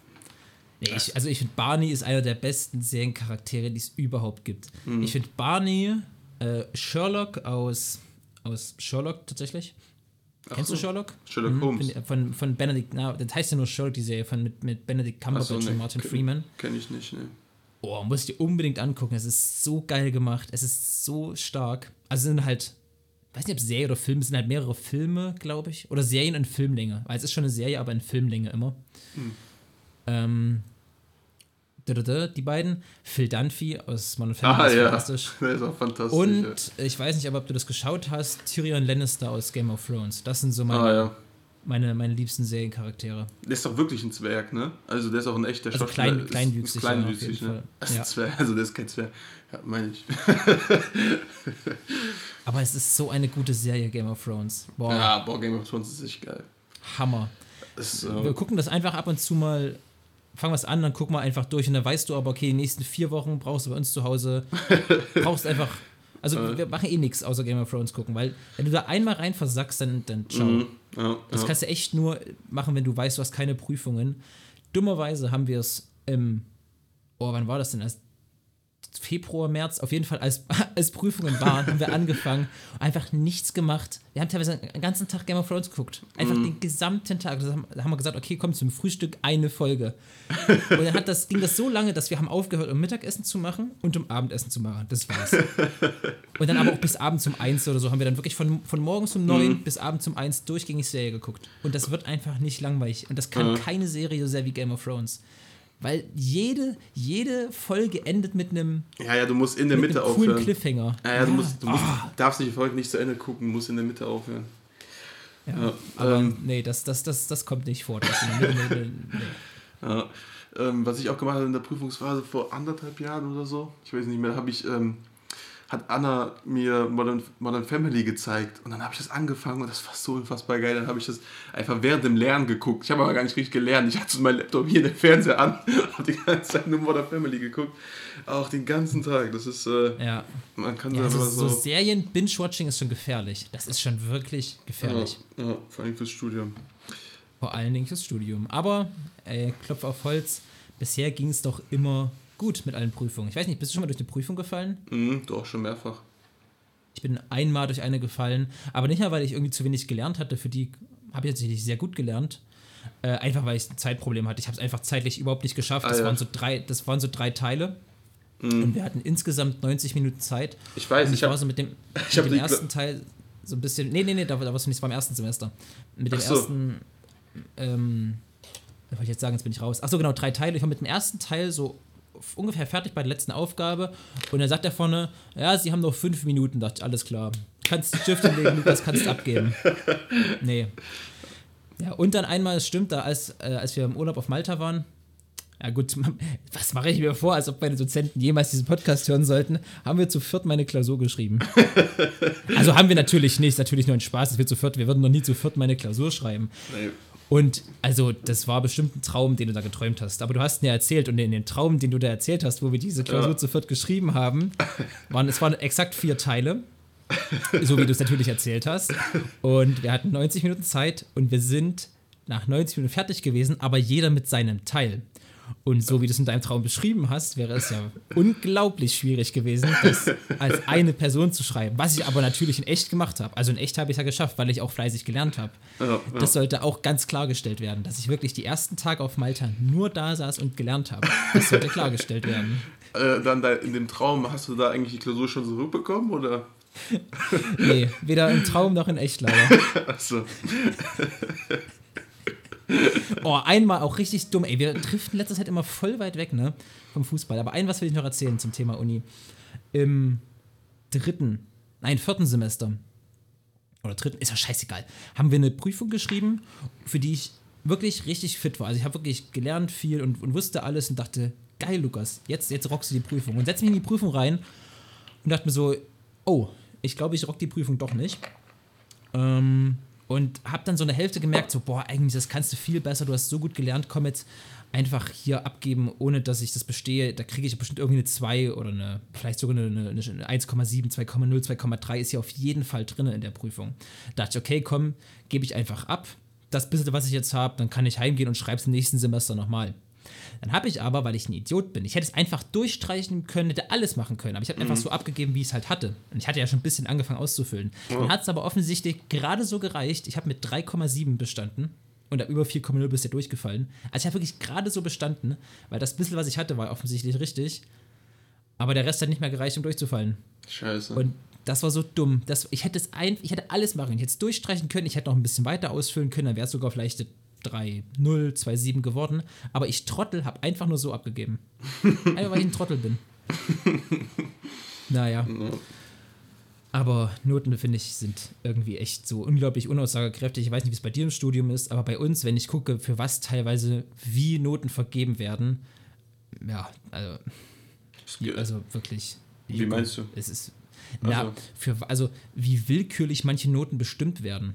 Nee, ich, also ich finde, Barney ist einer der besten Seriencharaktere, die es überhaupt gibt. Mhm. Ich finde Barney, äh, Sherlock aus, aus Sherlock tatsächlich. Ach Kennst so. du Sherlock? Sherlock Mhm, Holmes. Von, von Benedict, na, das heißt ja nur Sherlock, die Serie von, mit, mit Benedict Cumberbatch so, nee, und Martin Freeman. Kenn ich nicht, ne. Oh, musst du dir unbedingt angucken. Es ist so geil gemacht. Es ist so stark. Also sind halt, weiß nicht, ob Serie oder Film, es sind halt mehrere Filme, glaube ich. Oder Serien in Filmlänge. Weil es ist schon eine Serie, aber in Filmlänge immer. Hm. Ähm, die beiden. Phil Dunphy aus Modern Family Ah ist ja, fantastisch. der ist auch fantastisch. Und ich weiß nicht, aber ob du das geschaut hast, Tyrion Lannister aus Game of Thrones. Das sind so ja. meine, ah ja. Meine, meine liebsten Seriencharaktere. Der ist doch wirklich ein Zwerg, ne? Also der ist auch ein echter Also Schauspieler. klein- kleinwüchsig, ist ja, kleinwüchsig, jeden ne? Das ist Ja. ein Zwerg, also der ist kein Zwerg. Ja, meine ich. Aber es ist so eine gute Serie, Game of Thrones. Boah, Ja, boah, Game of Thrones ist echt geil. Hammer. Das, Wir äh, gucken das einfach ab und zu mal, fangen wir es an, dann gucken wir einfach durch und dann weißt du aber, okay, die nächsten vier Wochen brauchst du bei uns zu Hause, brauchst einfach, also wir machen eh nichts außer Game of Thrones gucken, weil wenn du da einmal rein versackst, dann, dann ciao. mhm, ja, Das ja. kannst du echt nur machen, wenn du weißt, du hast keine Prüfungen. Dummerweise haben wir es im, oh, wann war das denn? Als Februar, März, auf jeden Fall, als, als Prüfungen waren, haben wir angefangen, einfach nichts gemacht. Wir haben teilweise den ganzen Tag Game of Thrones geguckt. Einfach den gesamten Tag. Da haben, haben wir gesagt, okay, komm zum Frühstück eine Folge. Und dann hat das, ging das so lange, dass wir haben aufgehört, um Mittagessen zu machen und um Abendessen zu machen. Das war's. Und dann aber auch bis abends um eins oder so haben wir dann wirklich von, von morgens um neun bis abends um eins durchgängig Serie geguckt. Und das wird einfach nicht langweilig. Und das kann Ja. keine Serie so sehr wie Game of Thrones. Weil jede, jede Folge endet mit einem ja, ja, du musst in der mit Mitte einem coolen aufhören. Cliffhanger. Ja, ja, du, musst, du musst, Ah. darfst die Folge nicht zu Ende gucken, musst in der Mitte aufhören. Ja. Ja, Aber ähm, nee, das, das, das, das kommt nicht vor. Mitte- nee. Ja. Ähm, was ich auch gemacht habe in der Prüfungsphase vor anderthalb Jahren oder so, ich weiß nicht mehr, habe ich, ähm, hat Anna mir Modern, Modern Family gezeigt und dann habe ich das angefangen und das war so unfassbar geil. Dann habe ich das einfach während dem Lernen geguckt. Ich habe aber gar nicht richtig gelernt. Ich hatte so meinen Laptop hier den Fernseher an und habe die ganze Zeit nur Modern Family geguckt. Auch den ganzen Tag. Das ist, äh, Ja. man kann ja also so so. Serien-Binge-Watching ist schon gefährlich. Das ist schon wirklich gefährlich. Ja, ja, vor allem fürs Studium. Vor allen Dingen fürs Studium. Aber, ey, Klopf auf Holz, bisher ging es doch immer gut mit allen Prüfungen. Ich weiß nicht, bist du schon mal durch eine Prüfung gefallen? Mhm, doch, schon mehrfach. Ich bin einmal durch eine gefallen, aber nicht mal, weil ich irgendwie zu wenig gelernt hatte. Für die habe ich tatsächlich sehr gut gelernt. Äh, einfach weil ich ein Zeitproblem hatte. Ich habe es einfach zeitlich überhaupt nicht geschafft. Das, Ah, ja. waren so drei, das waren so drei Teile. Und wir hatten insgesamt 90 Minuten Zeit. Ich weiß, Und ich ich war habe so mit dem, mit dem ersten Teil so ein bisschen. Nee, nee, nee, da, da warst du nicht, das war im ersten Semester. Mit dem so. ersten. Ähm, was wollte ich jetzt sagen, jetzt bin ich raus. Achso, genau, drei Teile. Ich war mit dem ersten Teil so ungefähr fertig bei der letzten Aufgabe. Und dann sagt er vorne, ja, sie haben noch fünf Minuten. Dachte ich, alles klar. Kannst die Stift hinlegen, Lukas, kannst abgeben. Nee. Ja, und dann einmal, es stimmt, da als, äh, als wir im Urlaub auf Malta waren, ja gut, was mache ich mir vor, als ob meine Dozenten jemals diesen Podcast hören sollten, haben wir zu viert meine Klausur geschrieben. also haben wir natürlich nicht, natürlich nur ein Spaß, dass wir zu viert, wir würden noch nie zu viert meine Klausur schreiben. Nee. Und also, das war bestimmt ein Traum, den du da geträumt hast. Aber du hast mir erzählt und in dem Traum, den du da erzählt hast, wo wir diese Klausur Ja. zu viert geschrieben haben, waren es waren exakt vier Teile. So wie du es natürlich erzählt hast. Und wir hatten 90 Minuten Zeit und wir sind nach 90 Minuten fertig gewesen, aber jeder mit seinem Teil. Und so wie du es in deinem Traum beschrieben hast, wäre es ja unglaublich schwierig gewesen, das als eine Person zu schreiben. Was ich aber natürlich in echt gemacht habe. Also in echt habe ich es ja geschafft, weil ich auch fleißig gelernt habe. Ja, ja. Das sollte auch ganz klargestellt werden, dass ich wirklich die ersten Tage auf Malta nur da saß und gelernt habe. Das sollte klargestellt werden. Äh, dann da in dem Traum, hast du da eigentlich die Klausur schon zurückbekommen oder? Nee, weder im Traum noch in echt leider. Achso. Oh, einmal auch richtig dumm. Ey, wir driften letzter Zeit immer voll weit weg, ne? Vom Fußball. Aber ein was will ich noch erzählen zum Thema Uni. Im dritten, nein, vierten Semester. Oder dritten, ist ja scheißegal. Haben wir eine Prüfung geschrieben, für die ich wirklich richtig fit war. Also ich habe wirklich gelernt viel und, und wusste alles und dachte, geil, Lukas, jetzt, jetzt rockst du die Prüfung. Und setz mich in die Prüfung rein und dachte mir so, oh, ich glaube, ich rock die Prüfung doch nicht. Ähm, und habe dann so eine Hälfte gemerkt, so, boah, eigentlich, das kannst du viel besser, du hast so gut gelernt, komm jetzt einfach hier abgeben, ohne dass ich das bestehe. Da kriege ich bestimmt irgendwie eine 2 oder eine, vielleicht sogar eine, eine, eine 1,7, 2,0, 2,3 ist ja auf jeden Fall drin in der Prüfung. Da dachte ich, okay, komm, gebe ich einfach ab. Das bisschen, was ich jetzt habe, dann kann ich heimgehen und schreibe es im nächsten Semester nochmal. Dann habe ich aber, weil ich ein Idiot bin, ich hätte es einfach durchstreichen können, hätte alles machen können, aber ich habe einfach so abgegeben, wie ich es halt hatte. Und ich hatte ja schon ein bisschen angefangen auszufüllen. Dann hat es aber offensichtlich gerade so gereicht. Ich habe mit 3,7 bestanden und ab über 4,0 bist du durchgefallen. Also ich habe wirklich gerade so bestanden, weil das bisschen, was ich hatte, war offensichtlich richtig. Aber der Rest hat nicht mehr gereicht, um durchzufallen. Scheiße. Und das war so dumm. Das, ich, hätte es ein, ich hätte alles machen können. Ich hätte es durchstreichen können. Ich hätte noch ein bisschen weiter ausfüllen können. Dann wäre es sogar vielleicht 3, 0, 2, 7 geworden. Aber ich Trottel habe einfach nur so abgegeben. einfach weil ich ein Trottel bin. Naja. Aber Noten, finde ich, sind irgendwie echt so unglaublich unaussagekräftig. Ich weiß nicht, wie es bei dir im Studium ist, aber bei uns, wenn ich gucke, für was teilweise wie Noten vergeben werden, ja, also, also wirklich. Wie meinst du? Es ist. Na, Also. für, also wie willkürlich manche Noten bestimmt werden.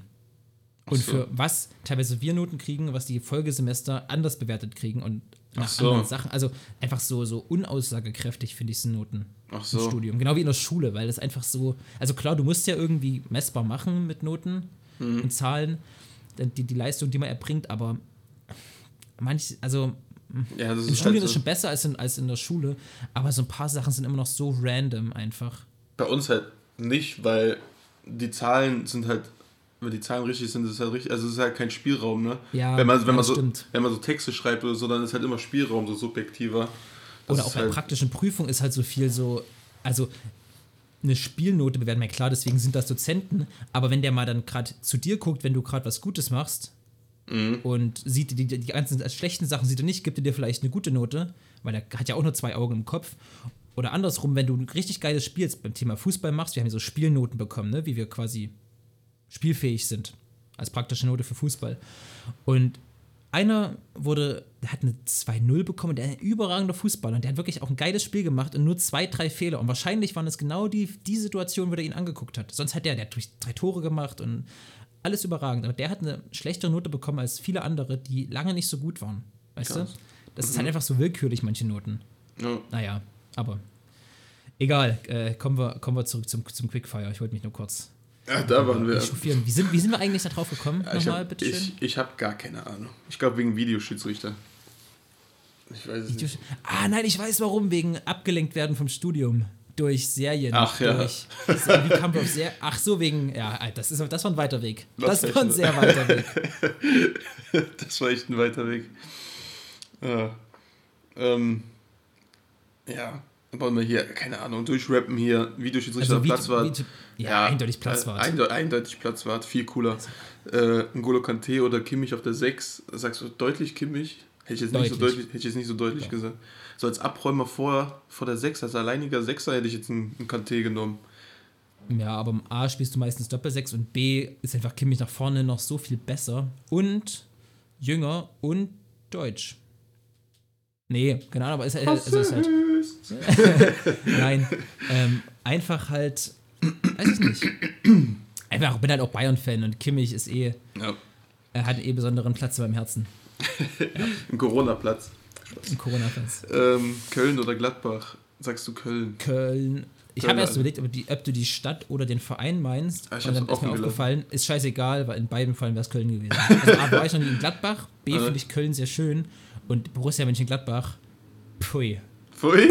Und so. für was teilweise wir Noten kriegen, was die Folgesemester anders bewertet kriegen und nach Ach so. anderen Sachen. Also einfach so, so unaussagekräftig finde ich Noten Ach im so. Studium. Genau wie in der Schule, weil das einfach so. Also klar, du musst ja irgendwie messbar machen mit Noten Mhm. und Zahlen, die, die Leistung, die man erbringt, aber manch, also Ja, im Studium halt ist so. schon besser als in, als in der Schule, aber so ein paar Sachen sind immer noch so random einfach. Bei uns halt nicht, weil die Zahlen sind halt, wenn die Zahlen richtig sind, ist es halt richtig, also es ist halt kein Spielraum, ne? Ja, wenn man, wenn man so, stimmt. wenn man so Texte schreibt oder so, dann ist halt immer Spielraum so subjektiver. Das Oder auch bei halt, praktischen Prüfungen ist halt so viel so, also eine Spielnote bewerten, ja klar, deswegen sind das Dozenten, aber wenn der mal dann gerade zu dir guckt, wenn du gerade was Gutes machst Mhm. und sieht die, die ganzen schlechten Sachen sieht er nicht, gibt er dir vielleicht eine gute Note, weil er hat ja auch nur zwei Augen im Kopf. Oder andersrum, wenn du ein richtig geiles Spiel beim Thema Fußball machst, wir haben ja so Spielnoten bekommen, ne, wie wir quasi spielfähig sind, als praktische Note für Fußball. Und einer wurde, der hat eine 2-0 bekommen, der ist ein überragender Fußballer und der hat wirklich auch ein geiles Spiel gemacht und nur zwei, drei Fehler. Und wahrscheinlich waren es genau die, die Situation, wo er ihn angeguckt hat. Sonst hat der, der hat durch drei Tore gemacht und alles überragend. Aber der hat eine schlechtere Note bekommen als viele andere, die lange nicht so gut waren. Weißt Krass. du? Das ist halt einfach so willkürlich, manche Noten. ja. Naja, aber egal. Äh, kommen, wir, kommen wir zurück zum, zum Quickfire. Ich wollte mich nur kurz ja, da waren wir. Wie sind, wie sind wir eigentlich da drauf gekommen? Ja, ich Nochmal, habe bitteschön. ich, ich hab gar keine Ahnung. Ich glaube wegen Videoschiedsrichter. Ich weiß es nicht. Ah, nein, ich weiß warum. Wegen abgelenkt werden vom Studium. Durch Serien. Ach, ja. Durch, Ser Ach so, wegen. Ja, das, ist, das war ein weiter Weg. Das war ein sehr weiter Weg. Das war echt ein weiter Weg. Ja. Ähm, ja. Wollen wir hier, keine Ahnung, durchrappen hier, Videoschiedsrichter Also, wie, Platzwart. wie, ja, eindeutig Platzwart. Äh, einde, eindeutig Platzwart, viel cooler. Äh, N'Golo Kante oder Kimmich auf der 6. Sagst du deutlich Kimmich? Hätte ich jetzt nicht so Deutlich. deutlich, hätte ich jetzt nicht so deutlich gesagt. So als Abräumer vor, vor der 6, als alleiniger Sechser hätte ich jetzt einen, einen Kante genommen. Ja, aber im A spielst du meistens Doppelsechs und B ist einfach Kimmich nach vorne noch so viel besser und jünger und deutsch. Nee, keine Ahnung, aber ist, halt- also ist halt. Nein, ähm, einfach halt, weiß ich nicht. Einfach, bin halt auch Bayern-Fan und Kimmich ist eh, Ja. er hat eh besonderen Platz in meinem Herzen. Ein Corona-Platz. Im Corona-Platz. Ähm, Köln oder Gladbach? Sagst du Köln? Köln. Ich habe erst also. überlegt, ob, die, ob du die Stadt oder den Verein meinst. Ah, ich und dann ist mir aufgefallen, ist scheißegal, weil in beiden Fällen wäre es Köln gewesen. Also A war ich noch nie in Gladbach, B Äh. finde ich Köln sehr schön und Borussia Mönchengladbach, pfui. Pfui?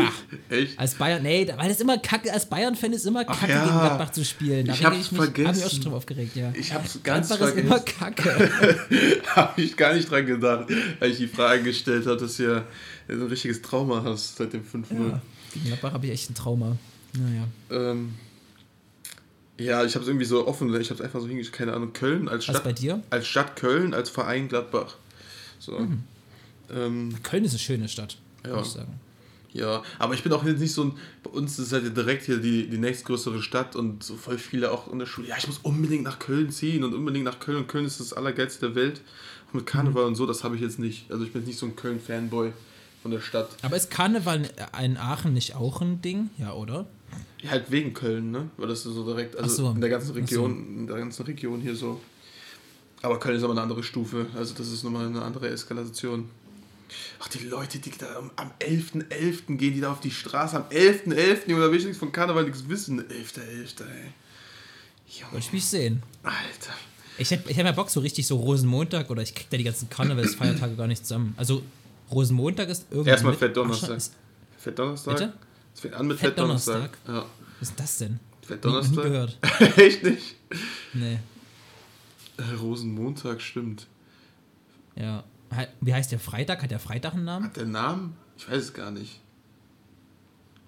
Echt? Als Bayern, nee, weil das immer kacke, als Bayern-Fan ist immer kacke ja. gegen Gladbach zu spielen. Da Ich hab's mich, hab mich auch vergessen. schon drauf aufgeregt, ja. Ich hab's ganz Gladbach ist immer vergessen. kacke. Habe ich gar nicht dran gedacht, weil ich die Frage gestellt habe, dass du ja ein richtiges Trauma hast seit dem 5-0. ja. Gegen Gladbach habe ich echt ein Trauma. Naja. Ähm, ja, ich habe es irgendwie so offen, ich habe es einfach so hingeschrieben, keine Ahnung, Köln als Was Stadt, bei dir? als Stadt Köln, als Verein Gladbach. So. Mhm. Ähm, Köln ist eine schöne Stadt, Ja. würde ich sagen. Ja, aber ich bin auch jetzt nicht so ein, bei uns ist halt ja direkt hier die, die nächstgrößere Stadt und so voll viele auch in der Schule, ja, ich muss unbedingt nach Köln ziehen und unbedingt nach Köln und Köln ist das Allergeilste der Welt. Und mit Karneval Mhm. und so, das habe ich jetzt nicht. Also ich bin jetzt nicht so ein Köln-Fanboy, von der Stadt. Aber ist Karneval in Aachen nicht auch ein Ding? Ja, oder? Ja, halt wegen Köln, ne? Weil das ist so direkt, also so. in der ganzen Ach so. Region, in der ganzen Region hier so. Aber Köln ist aber eine andere Stufe, also das ist nochmal eine andere Eskalation. Ach, die Leute, die da am, am 11.11. gehen, die da auf die Straße, am 11.11. Junge, da will ich nichts von Karneval nichts wissen. 11.11., ey. Junge, Wollte ich mich sehen. Alter. Ich hätte ich hätt mal Bock, so richtig so Rosenmontag oder ich krieg da die ganzen Karnevalsfeiertage gar nicht zusammen. Also Rosenmontag ist irgendwann. Erstmal mit- Fettdonnerstag. Ach, ist- Fettdonnerstag? Bitte? Es fängt an mit Fettdonnerstag? Fettdonnerstag. Ja. Was ist das denn? Nie, nie Fettdonnerstag? gehört. Echt nicht? Nee. Äh, Rosenmontag, stimmt. Ja. Wie heißt der Freitag? Hat der Freitag einen Namen? Hat der Namen? Ich weiß es gar nicht.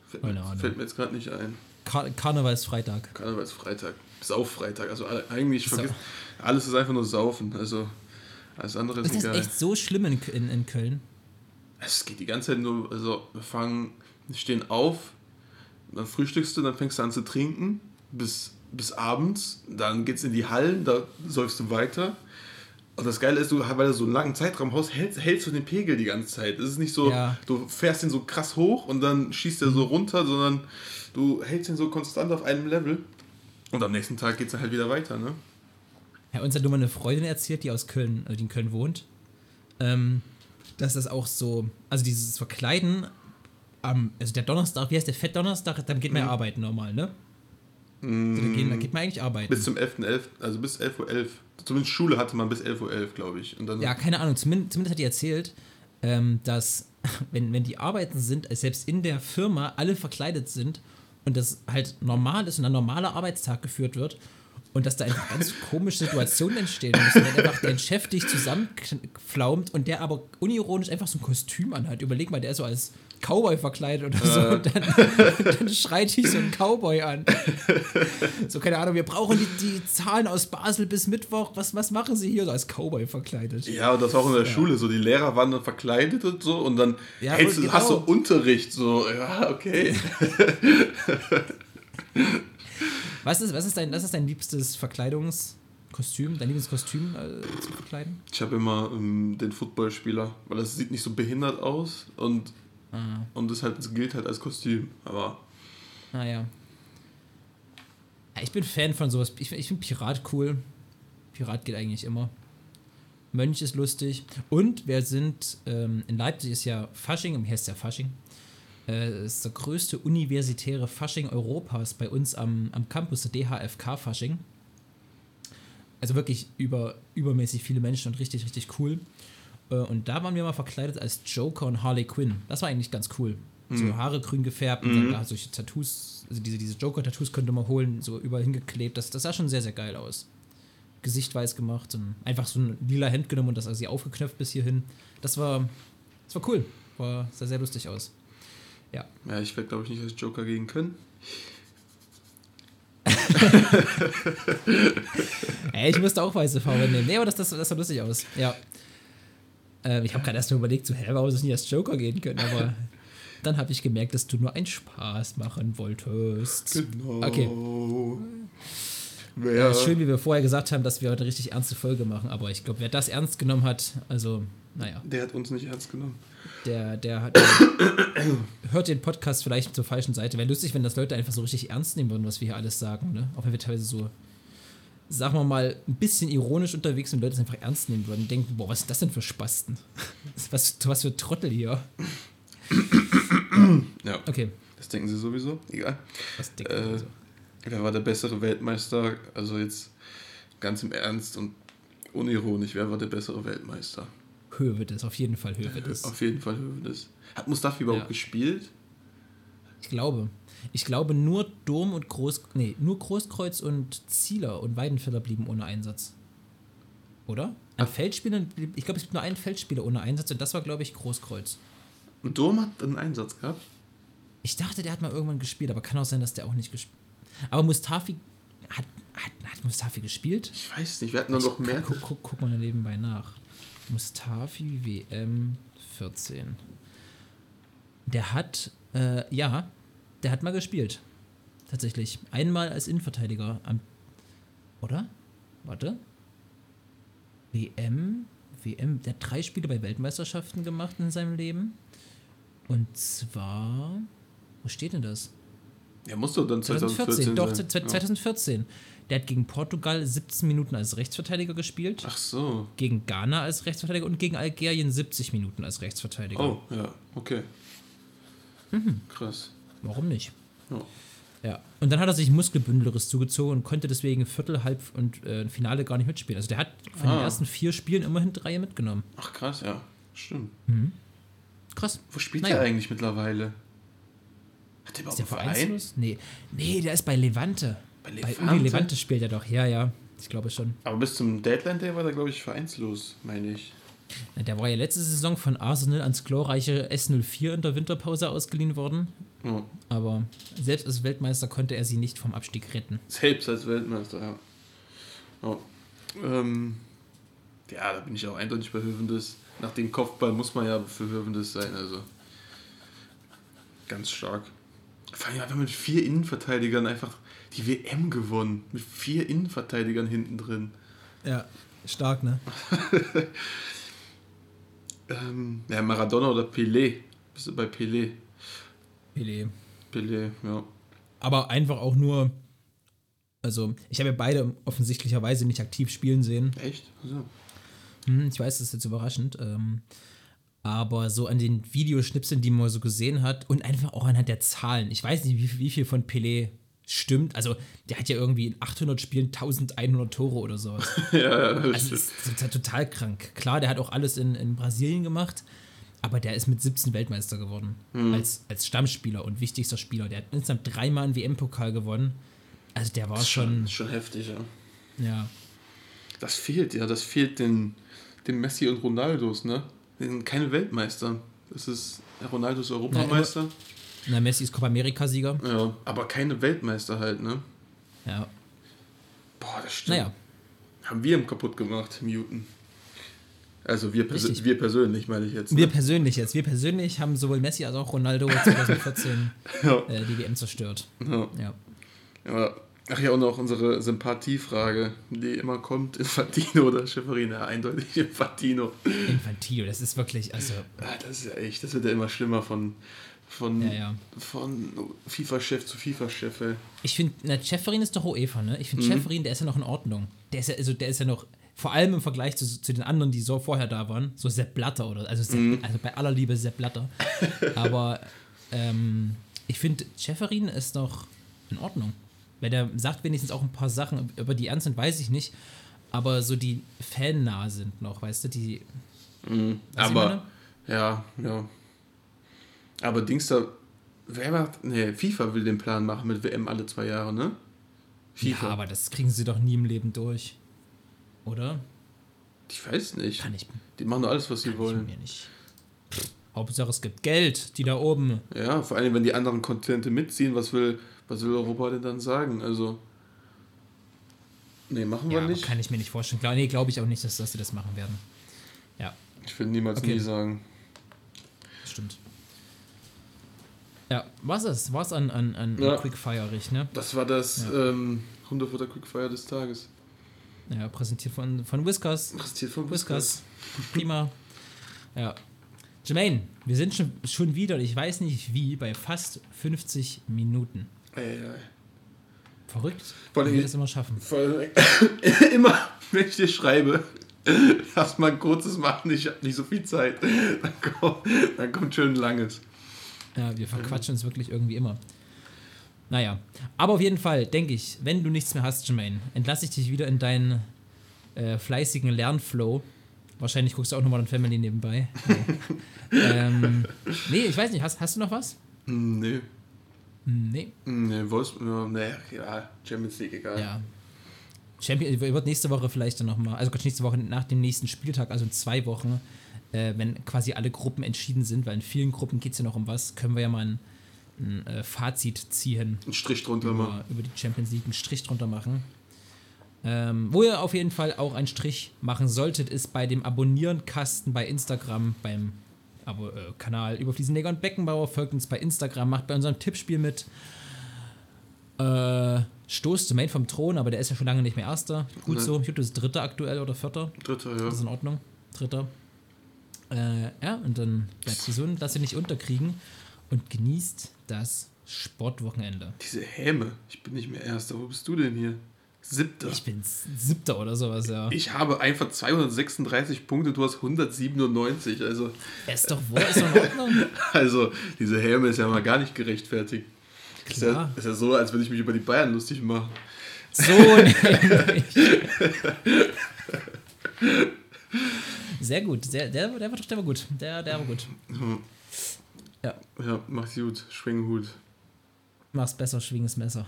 Fällt, mir, fällt mir jetzt gerade nicht ein. Kar Karnevalsfreitag. Karnevalsfreitag. Sauffreitag. Also eigentlich Sau- vergiss, alles ist einfach nur Saufen. Also alles andere ist Ist das egal. echt so schlimm in, in, in Köln? Es geht die ganze Zeit nur, also wir fangen, wir stehen auf, dann frühstückst du, dann fängst du an zu trinken bis, bis abends, dann geht's in die Hallen, da säufst du weiter. Und das Geile ist, du, weil du so einen langen Zeitraum hast, hältst, hältst du den Pegel die ganze Zeit. Es ist nicht so, Ja. du fährst den so krass hoch und dann schießt er so runter, sondern du hältst ihn so konstant auf einem Level. Und am nächsten Tag geht's dann halt wieder weiter, ne? Ja, uns hat nur mal eine Freundin erzählt, die aus Köln, also die in Köln wohnt, ähm, dass das auch so, also dieses Verkleiden am, also der Donnerstag, wie heißt der Fettdonnerstag, dann geht man ja arbeiten normal, ne? Also da, gehen, da geht man eigentlich arbeiten. Bis zum 11.11., also bis 11.11 Uhr. Zumindest Schule hatte man bis 11.11 Uhr, glaube ich. Und dann Ja, keine Ahnung, zumindest, zumindest hat die erzählt, ähm, dass, wenn, wenn die Arbeiten sind, selbst in der Firma alle verkleidet sind und das halt normal ist und ein normaler Arbeitstag geführt wird und dass da einfach ganz komische Situationen entstehen müssen, wenn einfach dein Chef dich zusammenflaumt und der aber unironisch einfach so ein Kostüm anhat. Überleg mal, der ist so als Cowboy verkleidet oder so und dann, und dann schreit dich so ein Cowboy an. So, keine Ahnung, wir brauchen die, die Zahlen aus Basel bis Mittwoch. Was, was machen sie hier so als Cowboy verkleidet? Ja, und das auch in der Schule, so die Lehrer waren dann verkleidet und so und dann Ja, hältst du, genau. hast du Unterricht, so, ja, okay. Was ist, was ist, dein, was ist dein liebstes Verkleidungskostüm, dein Lieblingskostüm äh, zu verkleiden? Ich habe immer ähm, den Footballspieler, weil das sieht nicht so behindert aus und, Ah, und das halt, das gilt halt als Kostüm, aber naja. Ja, ich bin Fan von sowas. Ich, ich finde Pirat cool. Pirat geht eigentlich immer. Mönch ist lustig. Und wir sind, ähm, in Leipzig ist ja Fasching, im heißt ja Fasching. Äh, ist der größte universitäre Fasching Europas bei uns am, am Campus, der DHFK Fasching. Also wirklich über, übermäßig viele Menschen und richtig, richtig cool. Äh, Und da waren wir mal verkleidet als Joker und Harley Quinn. Das war eigentlich ganz cool. So Haare grün gefärbt und dann da solche Tattoos, also diese, diese Joker-Tattoos konnte man holen, so überall hingeklebt. Das, das sah schon sehr, sehr geil aus. Gesicht weiß gemacht und einfach so ein lila Hemd genommen und das also aufgeknöpft bis hierhin. Das war, das war cool. War, sah sehr lustig aus. Ja. ja, ich werde glaube ich nicht als Joker gehen können. Ey, ich musste auch weiße Farbe nehmen. Nee, aber das, das, das sah lustig aus. Ja. Ähm, ich habe gerade erst mal überlegt, so, hä, warum es nicht als Joker gehen können, aber dann habe ich gemerkt, dass du nur einen Spaß machen wolltest. Genau. Okay. Ja, ist schön, wie wir vorher gesagt haben, dass wir heute eine richtig ernste Folge machen, aber ich glaube, wer das ernst genommen hat, also, naja, der hat uns nicht ernst genommen. der, der hat, hört den Podcast vielleicht zur falschen Seite. Wäre lustig, wenn das Leute einfach so richtig ernst nehmen würden, was wir hier alles sagen, ne? Auch wenn wir teilweise so, sagen wir mal, ein bisschen ironisch unterwegs und Leute es einfach ernst nehmen würden und denken, boah, was ist das denn für Spasten? Was, was für Trottel hier. Ja, Okay, das denken sie sowieso. Egal. was denkt Äh, so? Wer war der bessere Weltmeister? Also jetzt ganz im Ernst und unironisch, wer war der bessere Weltmeister? Hövedes, auf jeden Fall Hövedes. Auf jeden Fall Hövedes. Hat Mustafi überhaupt Ja. gespielt? Ich glaube. Ich glaube, nur Dom und Groß. Nee, nur Großkreuz und Zieler und Weidenfeller blieben ohne Einsatz. Oder? Ein Feldspieler, blieb- ich glaube, es gibt nur einen Feldspieler ohne Einsatz und das war, glaube ich, Großkreuz. Und Dom hat einen Einsatz gehabt? Ich dachte, der hat mal irgendwann gespielt, aber kann auch sein, dass der auch nicht gespielt Aber Mustafi. Hat, hat, hat Mustafi gespielt? Ich weiß nicht, wir hatten doch noch mehr. Guck, guck, guck mal nebenbei nach. Mustafi WM 14. Der hat, äh, ja, der hat mal gespielt. Tatsächlich. Einmal als Innenverteidiger. Am, oder? Warte. WM, WM, der hat drei Spiele bei Weltmeisterschaften gemacht in seinem Leben. Und zwar, wo steht denn das? Ja, muss doch dann 2014, 2014 doch, sein. 2014. Der hat gegen Portugal 17 Minuten als Rechtsverteidiger gespielt, Ach so. gegen Ghana als Rechtsverteidiger und gegen Algerien 70 Minuten als Rechtsverteidiger. Oh, ja, okay. Mhm. Krass. Warum nicht? Ja. Ja. Und dann hat er sich Muskelbündelriss zugezogen und konnte deswegen Viertel, Halb und äh, Finale gar nicht mitspielen. Also der hat von den Ah. ersten vier Spielen immerhin drei mitgenommen. Ach krass, ja. Stimmt. Krass. Wo spielt Naja. der eigentlich mittlerweile? Hat der Ist überhaupt der einen Verein? vereinslos? Nee. Nee, der ist bei Levante. Bei Bei Levante? Uni Levante spielt er doch. Ja, ja. Ich glaube schon. Aber bis zum Deadline Day war der, glaube ich, vereinslos, meine ich. Der war ja letzte Saison von Arsenal ans glorreiche S04 in der Winterpause ausgeliehen worden. Ja. Aber selbst als Weltmeister konnte er sie nicht vom Abstieg retten. Selbst als Weltmeister, ja. Ja. Ähm, ja, da bin ich auch eindeutig bei Hövendes. Nach dem Kopfball muss man ja für Hövendes sein, also. Ganz stark. Vor allem hat er mit vier Innenverteidigern einfach die WM gewonnen. Mit vier Innenverteidigern hinten drin. Ja, stark, ne? Ähm, ja, Maradona oder Pelé. Bist du bei Pelé? Pelé. Pelé, ja. Aber einfach auch nur. Also, ich habe ja beide offensichtlicherweise nicht aktiv spielen sehen. Echt? So. Hm, ich weiß, das ist jetzt überraschend. Ähm, aber so an den Videoschnipseln, die man so gesehen hat und einfach auch anhand der Zahlen. Ich weiß nicht, wie, wie viel von Pelé stimmt. Also, der hat ja irgendwie in 800 Spielen 1100 Tore oder sowas. ja, das Also, das ist total, total krank. Klar, der hat auch alles in, in Brasilien gemacht, aber der ist mit 17 Weltmeister geworden. Als, als Stammspieler und wichtigster Spieler. Der hat insgesamt dreimal einen WM-Pokal gewonnen. Also, der war schon, schon heftig, ja. ja. Das fehlt, ja, das fehlt den, den Messi und Ronaldos, ne? Keine Weltmeister. Das ist Ronaldo ist Europameister. Na, Messi ist Copa America-Sieger. ja, aber keine Weltmeister halt, ne? Ja. Boah, das stimmt. Naja, Haben wir ihm kaputt gemacht, Newton. Also wir, persö Richtig. wir persönlich, meine ich jetzt. wir Ne? persönlich jetzt. Wir persönlich haben sowohl Messi als auch Ronaldo 2014 Ja. äh, die WM zerstört. Ja. Ja. Ja. Ach ja, und auch unsere Sympathiefrage, die immer kommt, Infantino oder Schifferin? Ja, eindeutig Infantino. Infantino, das ist wirklich, also, Ah, das ist ja echt, das wird ja immer schlimmer von, von, ja, ja. von FIFA-Chef zu FIFA-Chef. Ich finde, na, Schäferin ist doch UEFA, ne? Ich finde, Mhm. Schäferin, der ist ja noch in Ordnung. Der ist ja, also der ist ja noch, vor allem im Vergleich zu, zu den anderen, die so vorher da waren, so Sepp Blatter oder, also, Sepp, Mhm. also bei aller Liebe Sepp Blatter. Aber ähm, ich finde, Schäferin ist noch in Ordnung. Weil der sagt wenigstens auch ein paar Sachen, über die ernst sind, weiß ich nicht. Aber so die fannah sind noch, weißt du, die. Ich Aber, ja, ja. Aber Dings da, wer macht, nee, FIFA will den Plan machen mit WM alle zwei Jahre, ne? FIFA. Ja, aber das kriegen sie doch nie im Leben durch. Oder? ich weiß nicht. Kann ich, Die machen nur alles, was sie kann ich wollen. mir nicht. Pff, Hauptsache es gibt Geld, die da oben. Ja, vor allem, wenn die anderen Kontinente mitziehen, was will, was will Europa denn dann sagen? Also. Nee, machen wir nicht. kann ich mir nicht vorstellen. Klar, nee, glaube ich auch nicht, dass, dass sie das machen werden. Ja, Ich will niemals Okay. nie sagen. stimmt. Ja, was ist? Was an, an, an Ja. Quickfire-Rich, ne? Das war das Ja. ähm, Hundefutter Quickfire des Tages. Ja, präsentiert von, von Whiskers. Präsentiert von Whiskers. Prima. Ja. Jermaine, wir sind schon, schon wieder, ich weiß nicht wie, bei fast 50 Minuten. Ey, ey. Verrückt, allem- wir das immer schaffen. Vor allem, immer, wenn ich dir schreibe, lass mal ein kurzes machen, ich habe nicht so viel Zeit. Dann kommt, dann kommt schön ein langes. Ja, wir verquatschen uns wirklich irgendwie immer. Naja, aber auf jeden Fall, denke ich, wenn du nichts mehr hast, Jermaine, entlasse ich dich wieder in deinen äh, fleißigen Lernflow. Wahrscheinlich guckst du auch nochmal an Family nebenbei. Nee. ähm, nee, ich weiß nicht, hast, hast du noch was? Hm, Nee. Nee. Hm, Nee, Wolfsburg, ja, nee, ja, Champions League, egal. Ja. Champion wird nächste Woche vielleicht dann nochmal, also nächste Woche nach dem nächsten Spieltag, also in zwei Wochen, äh, wenn quasi alle Gruppen entschieden sind, weil in vielen Gruppen geht es ja noch um was, können wir ja mal ein, ein äh, Fazit ziehen Ein Strich drunter machen. über, über die Champions League, einen Strich drunter machen. Ähm, wo ihr auf jeden Fall auch einen Strich machen solltet, ist bei dem Abonnieren-Kasten bei Instagram, beim Abo äh, Kanal Überfliesenleger und Beckenbauer. Folgt uns bei Instagram, macht bei unserem Tippspiel mit. Äh, Stoß zum Main vom Thron, aber der ist ja schon lange nicht mehr Erster. Gut Nein. so. Du bist Dritter aktuell oder Vierter. Dritter, ja. Das ist in Ordnung. Dritter. Äh, ja, und dann bleibt gesund, lasst ihr nicht unterkriegen und genießt das Sportwochenende. Diese Häme. Ich bin nicht mehr Erster. Wo bist du denn hier? Siebter. Ich bin Siebter oder sowas, ja. Ich habe einfach 236 Punkte, du hast 197. Also, Er ist doch wohl, ist doch in Ordnung. also diese Häme ist ja mal gar nicht gerechtfertigt. Ist ja, Klar. ist ja so, als würde ich mich über die Bayern lustig machen. So. Sehr gut, sehr, der, der, war, doch- der war gut. Der, der war gut. Ja, mach's gut. Schwinghut. Mach's besser, schwing das Messer.